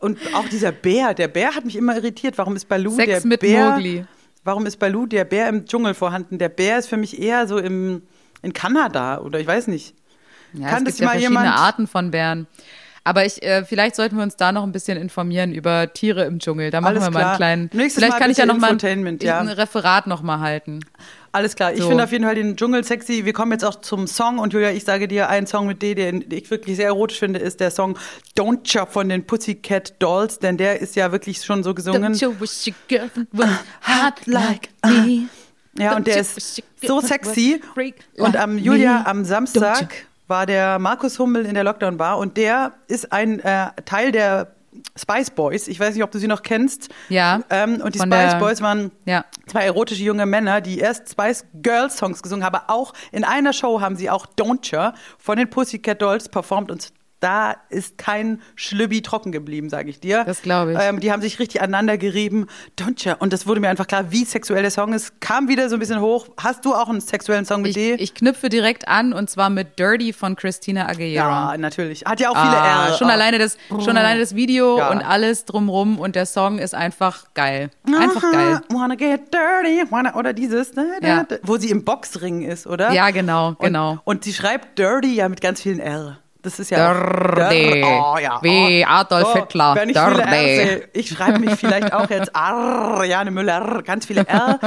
Und auch dieser Bär, der Bär hat mich immer irritiert. Warum ist Baloo Sex der mit Bär? Mowgli. Warum ist Baloo der Bär im Dschungel vorhanden? Der Bär ist für mich eher so im, in Kanada oder ich weiß nicht. Ja, Kann es das gibt ja mal verschiedene jemand- Arten von Bären. Aber ich, äh, vielleicht sollten wir uns da noch ein bisschen informieren über Tiere im Dschungel. Da machen Alles wir mal klar. einen kleinen. Nächstes vielleicht Mal kann ich ja noch mal ein, ja. ein Referat noch mal halten. Alles klar, ich So. finde auf jeden Fall den Dschungel sexy. Wir kommen jetzt auch zum Song und Julia, ich sage dir, ein Song mit D, den ich wirklich sehr erotisch finde, ist der Song Don't Chop von den Pussycat Dolls, denn der ist ja wirklich schon so gesungen. Don't you wish your girlfriend was [LAUGHS] hot like me? Ja, und der you ist so sexy. Und am Julia, am Samstag you- war der Markus Hummel in der Lockdown Bar und der ist ein äh, Teil der Spice Boys. Ich weiß nicht, ob du sie noch kennst. Ja, Ähm, und die Spice der- Boys waren Ja. zwei erotische junge Männer, die erst Spice Girls Songs gesungen haben, aber auch in einer Show haben sie auch Don't Ya von den Pussycat Dolls performt und da ist kein Schlübbi trocken geblieben, sage ich dir. Das glaube ich. Ähm, die haben sich richtig aneinander gerieben. Don't ya. Und das wurde mir einfach klar, wie sexuell der Song ist. Kam wieder so ein bisschen hoch. Hast du auch einen sexuellen Song mit Ich, D? ich knüpfe direkt an und zwar mit Dirty von Christina Aguilera. ja, natürlich. Hat ja auch viele Ah, R. schon, Oh. alleine das, schon alleine das Video Ja. und alles drumrum und der Song ist einfach geil. Einfach geil. Aha, Wanna get dirty, wanna, oder dieses, da, Ja. da, wo sie im Boxring ist, oder? Ja, genau, Und, genau. Und sie schreibt dirty ja mit ganz vielen R. Das ist ja auch- Dirty. Oh, ja. Wie Adolf Hitler. Wenn ich Dirty. sehe, ich schreibe mich vielleicht auch jetzt [LAUGHS] R, Jane Müller, ganz viele R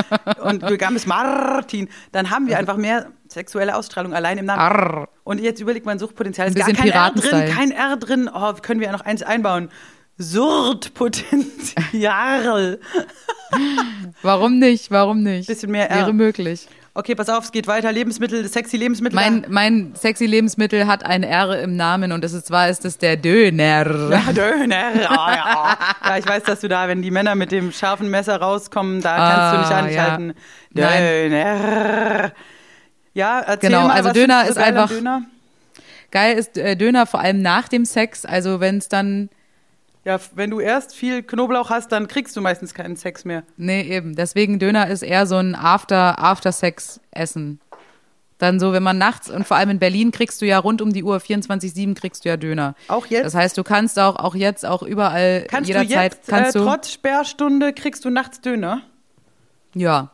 und Gülgames Martin. Dann haben wir einfach mehr sexuelle Ausstrahlung allein im Namen. Arr. Und jetzt überlegt man Suchtpotenzial. Ist gar kein R drin, kein R drin. Oh, können wir ja noch eins einbauen. Surtpotenzial. [LAUGHS] [LAUGHS] Warum nicht? Warum nicht? Bisschen mehr R. Wäre möglich. Okay, pass auf, es geht weiter. Lebensmittel, sexy Lebensmittel. Mein, mein sexy Lebensmittel hat ein R im Namen und das ist zwar ist es der Döner. Ja, Döner. Oh, ja. ja, ich weiß, dass du da, wenn die Männer mit dem scharfen Messer rauskommen, da kannst du nicht Ah, anschalten. ja. Döner. Ja, erzähl Genau, mal, also was Döner ist einfach- Döner? Geil ist äh, Döner vor allem nach dem Sex, also wenn es dann Ja, wenn du erst viel Knoblauch hast, dann kriegst du meistens keinen Sex mehr. Nee, eben. Deswegen Döner ist eher so ein After, After-Sex-Essen. Dann so, wenn man nachts, und vor allem in Berlin kriegst du ja rund um die Uhr, 24-7 kriegst du ja Döner. Auch jetzt? Das heißt, du kannst auch, auch jetzt, auch überall, Kannst du jederzeit, jetzt, kannst äh, du. trotz Sperrstunde, kriegst du nachts Döner? Ja.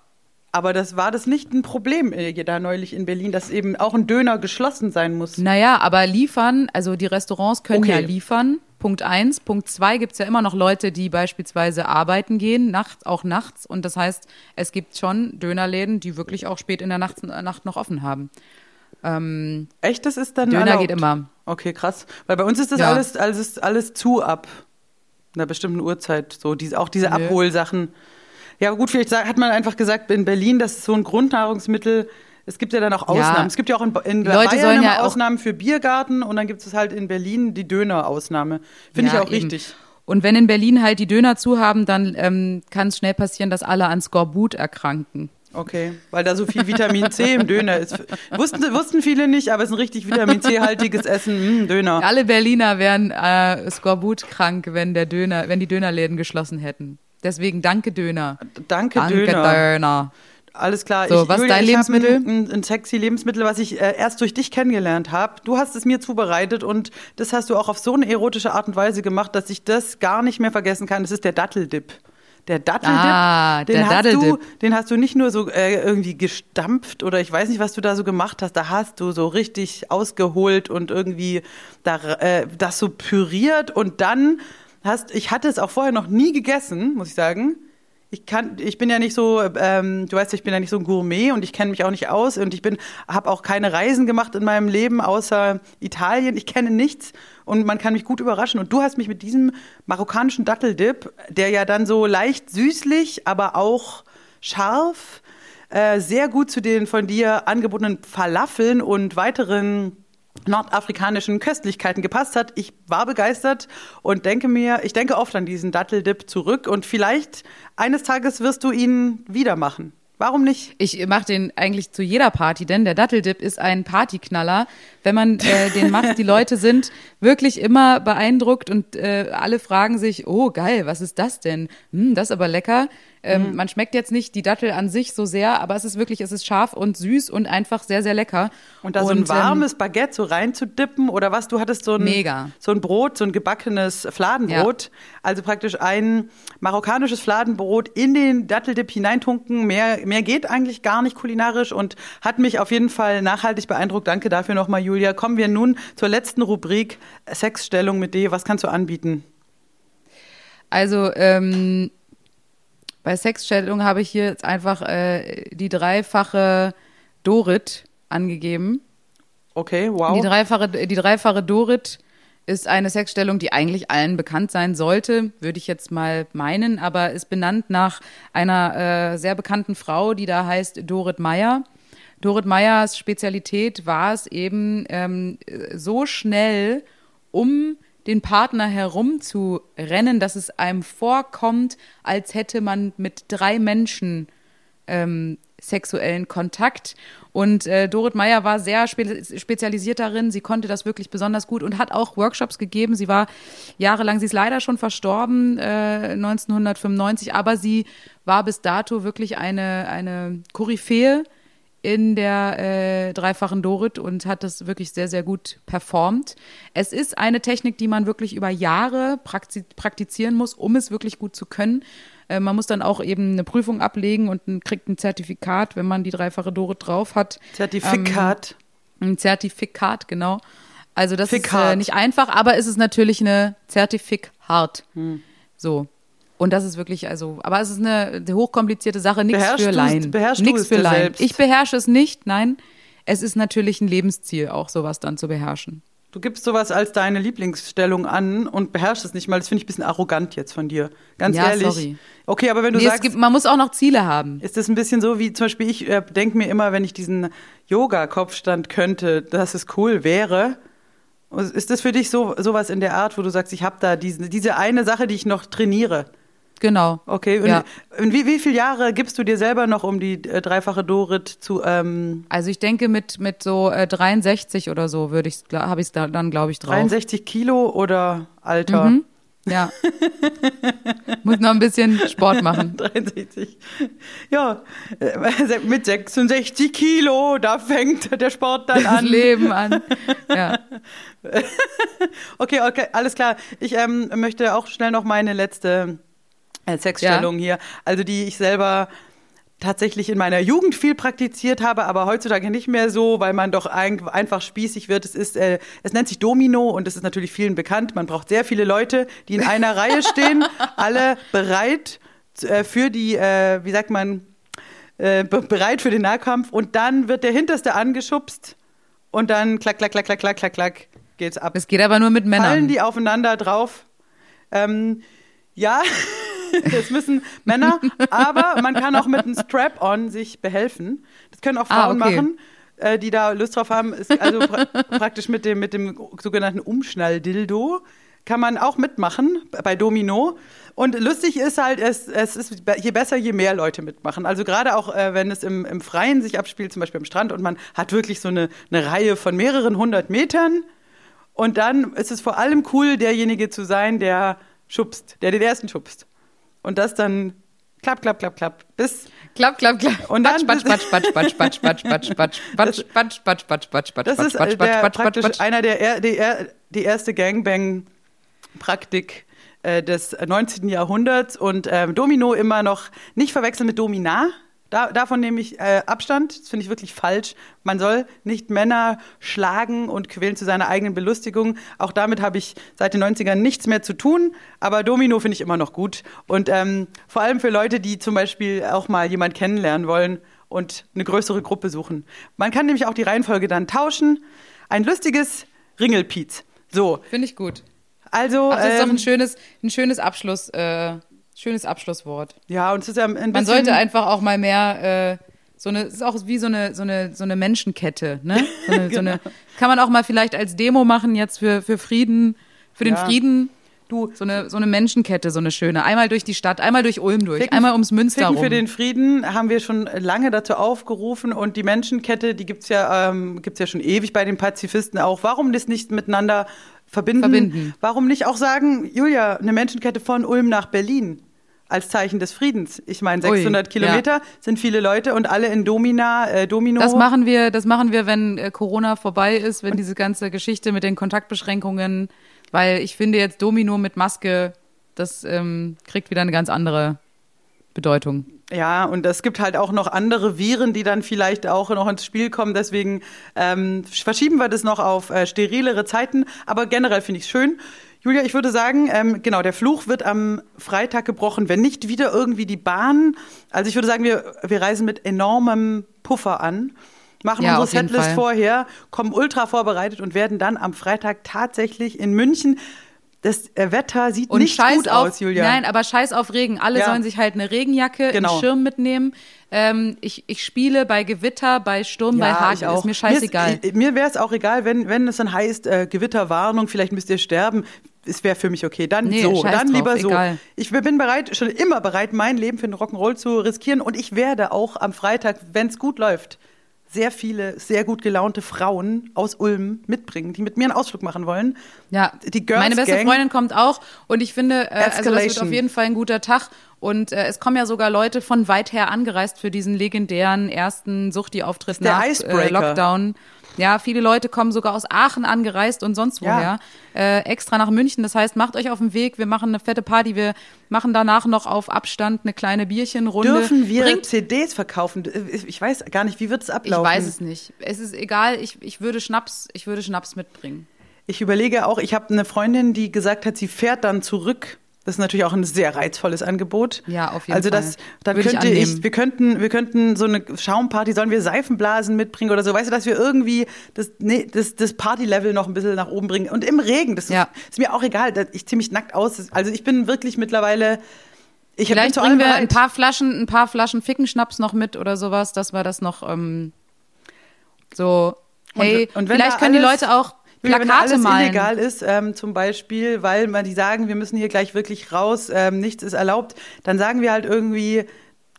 Aber das war das nicht ein Problem äh, da neulich in Berlin, dass eben auch ein Döner geschlossen sein muss. Naja, aber liefern, also die Restaurants können Okay. ja liefern. Punkt eins. Punkt zwei gibt's ja immer noch Leute, die beispielsweise arbeiten gehen, nachts, auch nachts. Und das heißt, es gibt schon Dönerläden, die wirklich auch spät in der Nacht, Nacht noch offen haben. Ähm, Echt, das ist dann Döner erlaubt? geht immer. Okay, krass. Weil bei uns ist das Ja. alles, alles, alles zu ab einer bestimmten Uhrzeit. So, diese, auch diese Nö. Abholsachen. Ja, gut, vielleicht hat man einfach gesagt, in Berlin, das ist so ein Grundnahrungsmittel. Es gibt ja dann auch Ja. Ausnahmen. Es gibt ja auch in, in Leute Bayern ja Ausnahmen für Biergarten und dann gibt es halt in Berlin die Döner-Ausnahme. Finde Ja, ich auch eben. richtig. Und wenn in Berlin halt die Döner zu haben, dann ähm, kann es schnell passieren, dass alle an Skorbut erkranken. Okay, weil da so viel Vitamin C im Döner ist. Wussten, wussten viele nicht, aber es ist ein richtig Vitamin C-haltiges Essen. Mm, Döner. Alle Berliner wären äh, Skorbut krank, wenn der Döner, wenn die Dönerläden geschlossen hätten. Deswegen danke Döner. Danke, Danke Döner. Döner. Alles klar. So, was ist dein ich Lebensmittel? Ein, ein, sexy Lebensmittel, was ich äh, erst durch dich kennengelernt habe. Du hast es mir zubereitet und das hast du auch auf so eine erotische Art und Weise gemacht, dass ich das gar nicht mehr vergessen kann. Das ist der Datteldip. Der Datteldip, Ah, den, der hast du, Datteldip. den hast du nicht nur so äh, irgendwie gestampft oder ich weiß nicht, was du da so gemacht hast. Da hast du so richtig ausgeholt und irgendwie da, äh, das so püriert und dann hast, ich hatte es auch vorher noch nie gegessen, muss ich sagen. Ich kann, ich bin ja nicht so, ähm, du weißt, ich bin ja nicht so ein Gourmet und ich kenne mich auch nicht aus und ich bin, habe auch keine Reisen gemacht in meinem Leben außer Italien. Ich kenne nichts und man kann mich gut überraschen. Und du hast mich mit diesem marokkanischen Datteldip, der ja dann so leicht süßlich, aber auch scharf, äh, sehr gut zu den von dir angebotenen Falafeln und weiteren nordafrikanischen Köstlichkeiten gepasst hat. Ich war begeistert und denke mir, ich denke oft an diesen Datteldip zurück und vielleicht eines Tages wirst du ihn wieder machen. Warum nicht? Ich mache den eigentlich zu jeder Party, denn der Datteldip ist ein Partyknaller. Wenn man äh, den macht, die Leute sind wirklich immer beeindruckt und äh, alle fragen sich, oh geil, was ist das denn? Hm, das ist aber lecker. Ähm, mhm. Man schmeckt jetzt nicht die Dattel an sich so sehr, aber es ist wirklich, es ist scharf und süß und einfach sehr, sehr lecker. Und da so ein ähm, warmes ähm, Baguette so reinzudippen oder was? Du hattest so ein, mega. so ein Brot, so ein gebackenes Fladenbrot. Ja. Also praktisch ein marokkanisches Fladenbrot in den Datteldip hineintunken. Mehr, mehr geht eigentlich gar nicht kulinarisch und hat mich auf jeden Fall nachhaltig beeindruckt. Danke dafür nochmal, Julia. Kommen wir nun zur letzten Rubrik Sexstellung mit D. Was kannst du anbieten? Also, ähm, bei Sexstellung habe ich hier jetzt einfach äh, die dreifache Dorit angegeben. Okay, wow. Die dreifache, die dreifache Dorit ist eine Sexstellung, die eigentlich allen bekannt sein sollte, würde ich jetzt mal meinen, aber ist benannt nach einer äh, sehr bekannten Frau, die da heißt Dorit Meyer. Dorit Meyers Spezialität war es eben, ähm, so schnell um den Partner herumzurennen, dass es einem vorkommt, als hätte man mit drei Menschen ähm, sexuellen Kontakt. Und äh, Dorit Meyer war sehr spe spezialisiert darin. Sie konnte das wirklich besonders gut und hat auch Workshops gegeben. Sie war jahrelang, sie ist leider schon verstorben, äh, 1995, aber sie war bis dato wirklich eine, eine Koryphäe in der äh, dreifachen Dorit und hat das wirklich sehr, sehr gut performt. Es ist eine Technik, die man wirklich über Jahre praktizieren muss, um es wirklich gut zu können. Äh, man muss dann auch eben eine Prüfung ablegen und ein, kriegt ein Zertifikat, wenn man die dreifache Dorit drauf hat. Zertifikat. Ähm, ein Zertifikat, genau. Also das Fikat. ist äh, nicht einfach, aber es ist natürlich eine Zertifikat. Hm. So. Und das ist wirklich, also, aber es ist eine hochkomplizierte Sache, nichts für Laien. Beherrschst nichts für Laien. Selbst. Ich beherrsche es nicht, nein. Es ist natürlich ein Lebensziel, auch sowas dann zu beherrschen. Du gibst sowas als deine Lieblingsstellung an und beherrschst es nicht mal. Das finde ich ein bisschen arrogant jetzt von dir. Ganz ja, ehrlich. Sorry. Okay, aber wenn du nee, sagst. Gibt, man muss auch noch Ziele haben. Ist das ein bisschen so wie zum Beispiel, ich äh, denke mir immer, wenn ich diesen Yoga-Kopfstand könnte, dass es cool wäre. Ist das für dich so sowas in der Art, wo du sagst, ich habe da diesen, diese eine Sache, die ich noch trainiere? Genau. Okay, und, ja. und wie, wie viele Jahre gibst du dir selber noch, um die äh, dreifache Dorit zu. Ähm also ich denke mit, mit so äh, 63 oder so würde ich habe ich es da, dann, glaube ich, drauf. 63 Kilo oder Alter? Mhm. Ja. [LAUGHS] Muss noch ein bisschen Sport machen. [LAUGHS] 63. Ja, äh, mit 66 Kilo, da fängt der Sport dann an. Das Leben an. Ja. [LAUGHS] okay, okay, alles klar. Ich ähm, möchte auch schnell noch meine letzte Sexstellung ja. hier. Also die ich selber tatsächlich in meiner Jugend viel praktiziert habe, aber heutzutage nicht mehr so, weil man doch ein, einfach spießig wird. Es ist, äh, es nennt sich Domino und es ist natürlich vielen bekannt. Man braucht sehr viele Leute, die in einer [LAUGHS] Reihe stehen, alle bereit äh, für die, äh, wie sagt man, äh, bereit für den Nahkampf. Und dann wird der Hinterste angeschubst und dann klack, klack, klack, klack, klack, klack, klack geht's ab. Es geht aber nur mit Männern. Fallen die aufeinander drauf? Ähm, ja. [LAUGHS] Das müssen Männer, aber man kann auch mit einem Strap-on sich behelfen. Das können auch Frauen ah, okay. machen, äh, die da Lust drauf haben. Ist also pra [LAUGHS] praktisch mit dem, mit dem sogenannten Umschnall-Dildo kann man auch mitmachen bei Domino. Und lustig ist halt, es, es ist je besser, je mehr Leute mitmachen. Also gerade auch, äh, wenn es im, im Freien sich abspielt, zum Beispiel am Strand, und man hat wirklich so eine, eine Reihe von mehreren hundert Metern. Und dann ist es vor allem cool, derjenige zu sein, der schubst, der den ersten schubst und das dann klapp, klapp, klapp, klapp, bis klapp, klapp, klapp. Und dann batsch, batsch, batsch, batsch, batsch, batsch, batsch, batsch, batsch, batsch, batsch, batsch, batsch, batsch, Das ist praktisch einer der die, die erste Gangbang-Praktik des 19. Jahrhunderts und ähm, Domino immer noch nicht verwechseln mit Domina. Da, davon nehme ich äh, Abstand. Das finde ich wirklich falsch. Man soll nicht Männer schlagen und quälen zu seiner eigenen Belustigung. Auch damit habe ich seit den 90ern nichts mehr zu tun. Aber Domino finde ich immer noch gut. Und ähm, vor allem für Leute, die zum Beispiel auch mal jemand kennenlernen wollen und eine größere Gruppe suchen. Man kann nämlich auch die Reihenfolge dann tauschen. Ein lustiges Ringelpiez. So. Finde ich gut. Also. Ach, das ist doch ähm, ein schönes, ein schönes Abschluss, äh, schönes Abschlusswort. ja, und es ist ja ein bisschen. Man sollte einfach auch mal mehr, äh, so eine, es ist auch wie so eine, so eine, so eine Menschenkette, ne? [LAUGHS] So eine, so eine, kann man auch mal vielleicht als Demo machen jetzt für, für Frieden, für den Ja. Frieden. Du, So eine, so eine Menschenkette, so eine schöne. Einmal durch die Stadt, einmal durch Ulm durch, Ficken- einmal ums Münster Ficken rum. für den Frieden haben wir schon lange dazu aufgerufen und die Menschenkette, die gibt's ja, ähm, gibt's ja schon ewig bei den Pazifisten auch. Warum das nicht miteinander verbinden? Verbinden. Warum nicht auch sagen, Julia, eine Menschenkette von Ulm nach Berlin? Als Zeichen des Friedens. Ich meine, Ui, 600 Kilometer sind viele Leute und alle in Domina, äh, Domino. Das machen wir, das machen wir, wenn äh, Corona vorbei ist, wenn diese ganze Geschichte mit den Kontaktbeschränkungen, weil ich finde jetzt Domino mit Maske, das ähm, kriegt wieder eine ganz andere Bedeutung. Ja, und es gibt halt auch noch andere Viren, die dann vielleicht auch noch ins Spiel kommen. Deswegen ähm, verschieben wir das noch auf äh, sterilere Zeiten. Aber generell finde ich es schön. Julia, ich würde sagen, ähm, genau, der Fluch wird am Freitag gebrochen, wenn nicht wieder irgendwie die Bahn. Also ich würde sagen, wir, wir reisen mit enormem Puffer an, machen Ja, unsere Setlist vorher, kommen ultra vorbereitet und werden dann am Freitag tatsächlich in München. Das äh, Wetter sieht Und nicht scheiß gut auf, aus, Julia. nein, aber scheiß auf Regen. Alle Ja. sollen sich halt eine Regenjacke, Genau. einen Schirm mitnehmen. Ähm, ich, ich spiele bei Gewitter, bei Sturm, bei Ja, ich Hagel. Ist mir scheißegal. Mir, ist- mir wäre es auch egal, wenn, wenn es dann heißt, äh, Gewitterwarnung, vielleicht müsst ihr sterben. Es wäre für mich okay. Dann Nee, so, dann drauf, lieber so. egal. Ich bin bereit, schon immer bereit, mein Leben für den Rock'n'Roll zu riskieren. Und ich werde auch am Freitag, wenn es gut läuft, sehr viele, sehr gut gelaunte Frauen aus Ulm mitbringen, die mit mir einen Ausflug machen wollen. Ja, Die Girls meine beste Gang. Freundin kommt auch und ich finde, äh, also das wird auf jeden Fall ein guter Tag. Und äh, es kommen ja sogar Leute von weit her angereist für diesen legendären ersten Suchti-Auftritt nach äh. Lockdown. Ja, viele Leute kommen sogar aus Aachen angereist und sonst Ja. woher. Äh, extra nach München. Das heißt, macht euch auf den Weg. Wir machen eine fette Party. Wir machen danach noch auf Abstand eine kleine Bierchenrunde. Dürfen wir Bringt CDs verkaufen? Ich weiß gar nicht, wie wird es ich ablaufen? weiß es nicht. Es ist egal. Ich, ich würde Schnaps, ich würde Schnaps mitbringen. Ich überlege auch, ich habe eine Freundin, die gesagt hat, sie fährt dann zurück. Das ist natürlich auch ein sehr reizvolles Angebot. Ja, auf jeden also Fall. das, dann Würde ich könnte ich, annehmen. wir könnten, wir könnten so eine Schaumparty, sollen wir Seifenblasen mitbringen oder so, weißt du, dass wir irgendwie das, nee, das, das Partylevel noch ein bisschen nach oben bringen. Und im Regen, das ist, Ja. ist mir auch egal, ich ziehe mich nackt aus. Also ich bin wirklich mittlerweile, ich Vielleicht bringen wir ein bereit. paar Flaschen, ein paar Flaschen Fickenschnaps noch mit oder sowas, dass wir das noch ähm, so. Und- Hey, und wenn vielleicht können die Leute auch Julia, wenn Plakate alles malen. illegal ist, ähm, zum Beispiel, weil man die sagen, wir müssen hier gleich wirklich raus, ähm, nichts ist erlaubt, dann sagen wir halt irgendwie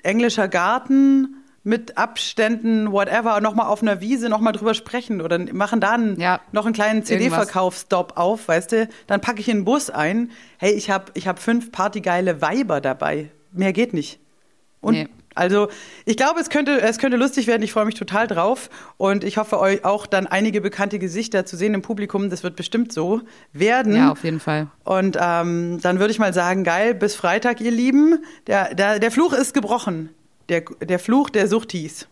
englischer Garten mit Abständen, whatever, nochmal auf einer Wiese nochmal drüber sprechen oder machen dann Ja, noch einen kleinen. CD-Verkaufsstop auf, weißt du? Dann packe ich in den Bus ein. Hey, ich habe ich hab fünf partygeile Weiber dabei. Mehr geht nicht. Und Nee. Also, ich glaube, es könnte, es könnte lustig werden. Ich freue mich total drauf. Und ich hoffe, euch auch dann einige bekannte Gesichter zu sehen im Publikum. Das wird bestimmt so werden. Ja, auf jeden Fall. Und ähm, dann würde ich mal sagen, geil, bis Freitag, ihr Lieben. Der, der, der Fluch ist gebrochen. Der, der Fluch der Suchtis.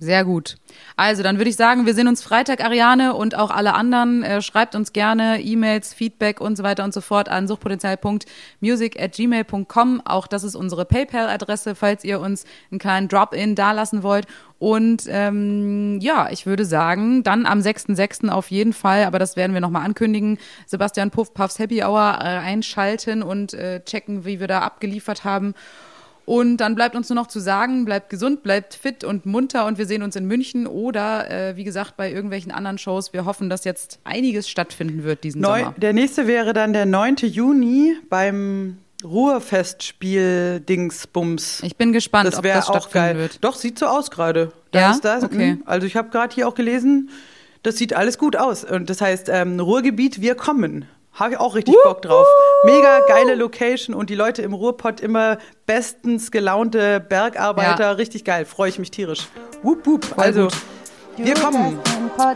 Sehr gut. Also, dann würde ich sagen, wir sehen uns Freitag, Ariane und auch alle anderen. Äh, schreibt uns gerne E-Mails, Feedback und so weiter und so fort an suchtpotenzial.music@gmail.com. Auch das ist unsere PayPal-Adresse, falls ihr uns einen kleinen Drop-in dalassen wollt. Und ähm, ja, ich würde sagen, dann am 6.6. auf jeden Fall, aber das werden wir nochmal ankündigen, Sebastian Puff Puffs Happy Hour äh, einschalten und äh, checken, wie wir da abgeliefert haben. Und dann bleibt uns nur noch zu sagen, bleibt gesund, bleibt fit und munter und wir sehen uns in München oder äh, wie gesagt bei irgendwelchen anderen Shows. Wir hoffen, dass jetzt einiges stattfinden wird diesen Neu, Sommer. der nächste wäre dann der 9. Juni beim Ruhrfestspiel Dingsbums. Ich bin gespannt, ob wäre das auch geil. wird. Doch, sieht so aus gerade. Da Ja? ist das. Okay. mhm. Also ich habe gerade hier auch gelesen, das sieht alles gut aus. Und das heißt, ähm, Ruhrgebiet, wir kommen. Habe ich auch richtig Bock drauf. Mega geile Location und die Leute im Ruhrpott immer bestens gelaunte Bergarbeiter. Ja. Richtig geil. Freue ich mich tierisch. Wupp, wupp. Also, gut. wir kommen.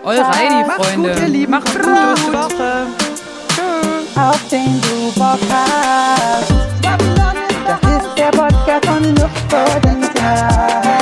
Eure Macht's Freunde. gut, ihr Lieben. Macht's Gute gut. Woche. auf den du Bock hast. Das ist der Podcast von Luftpotenzial.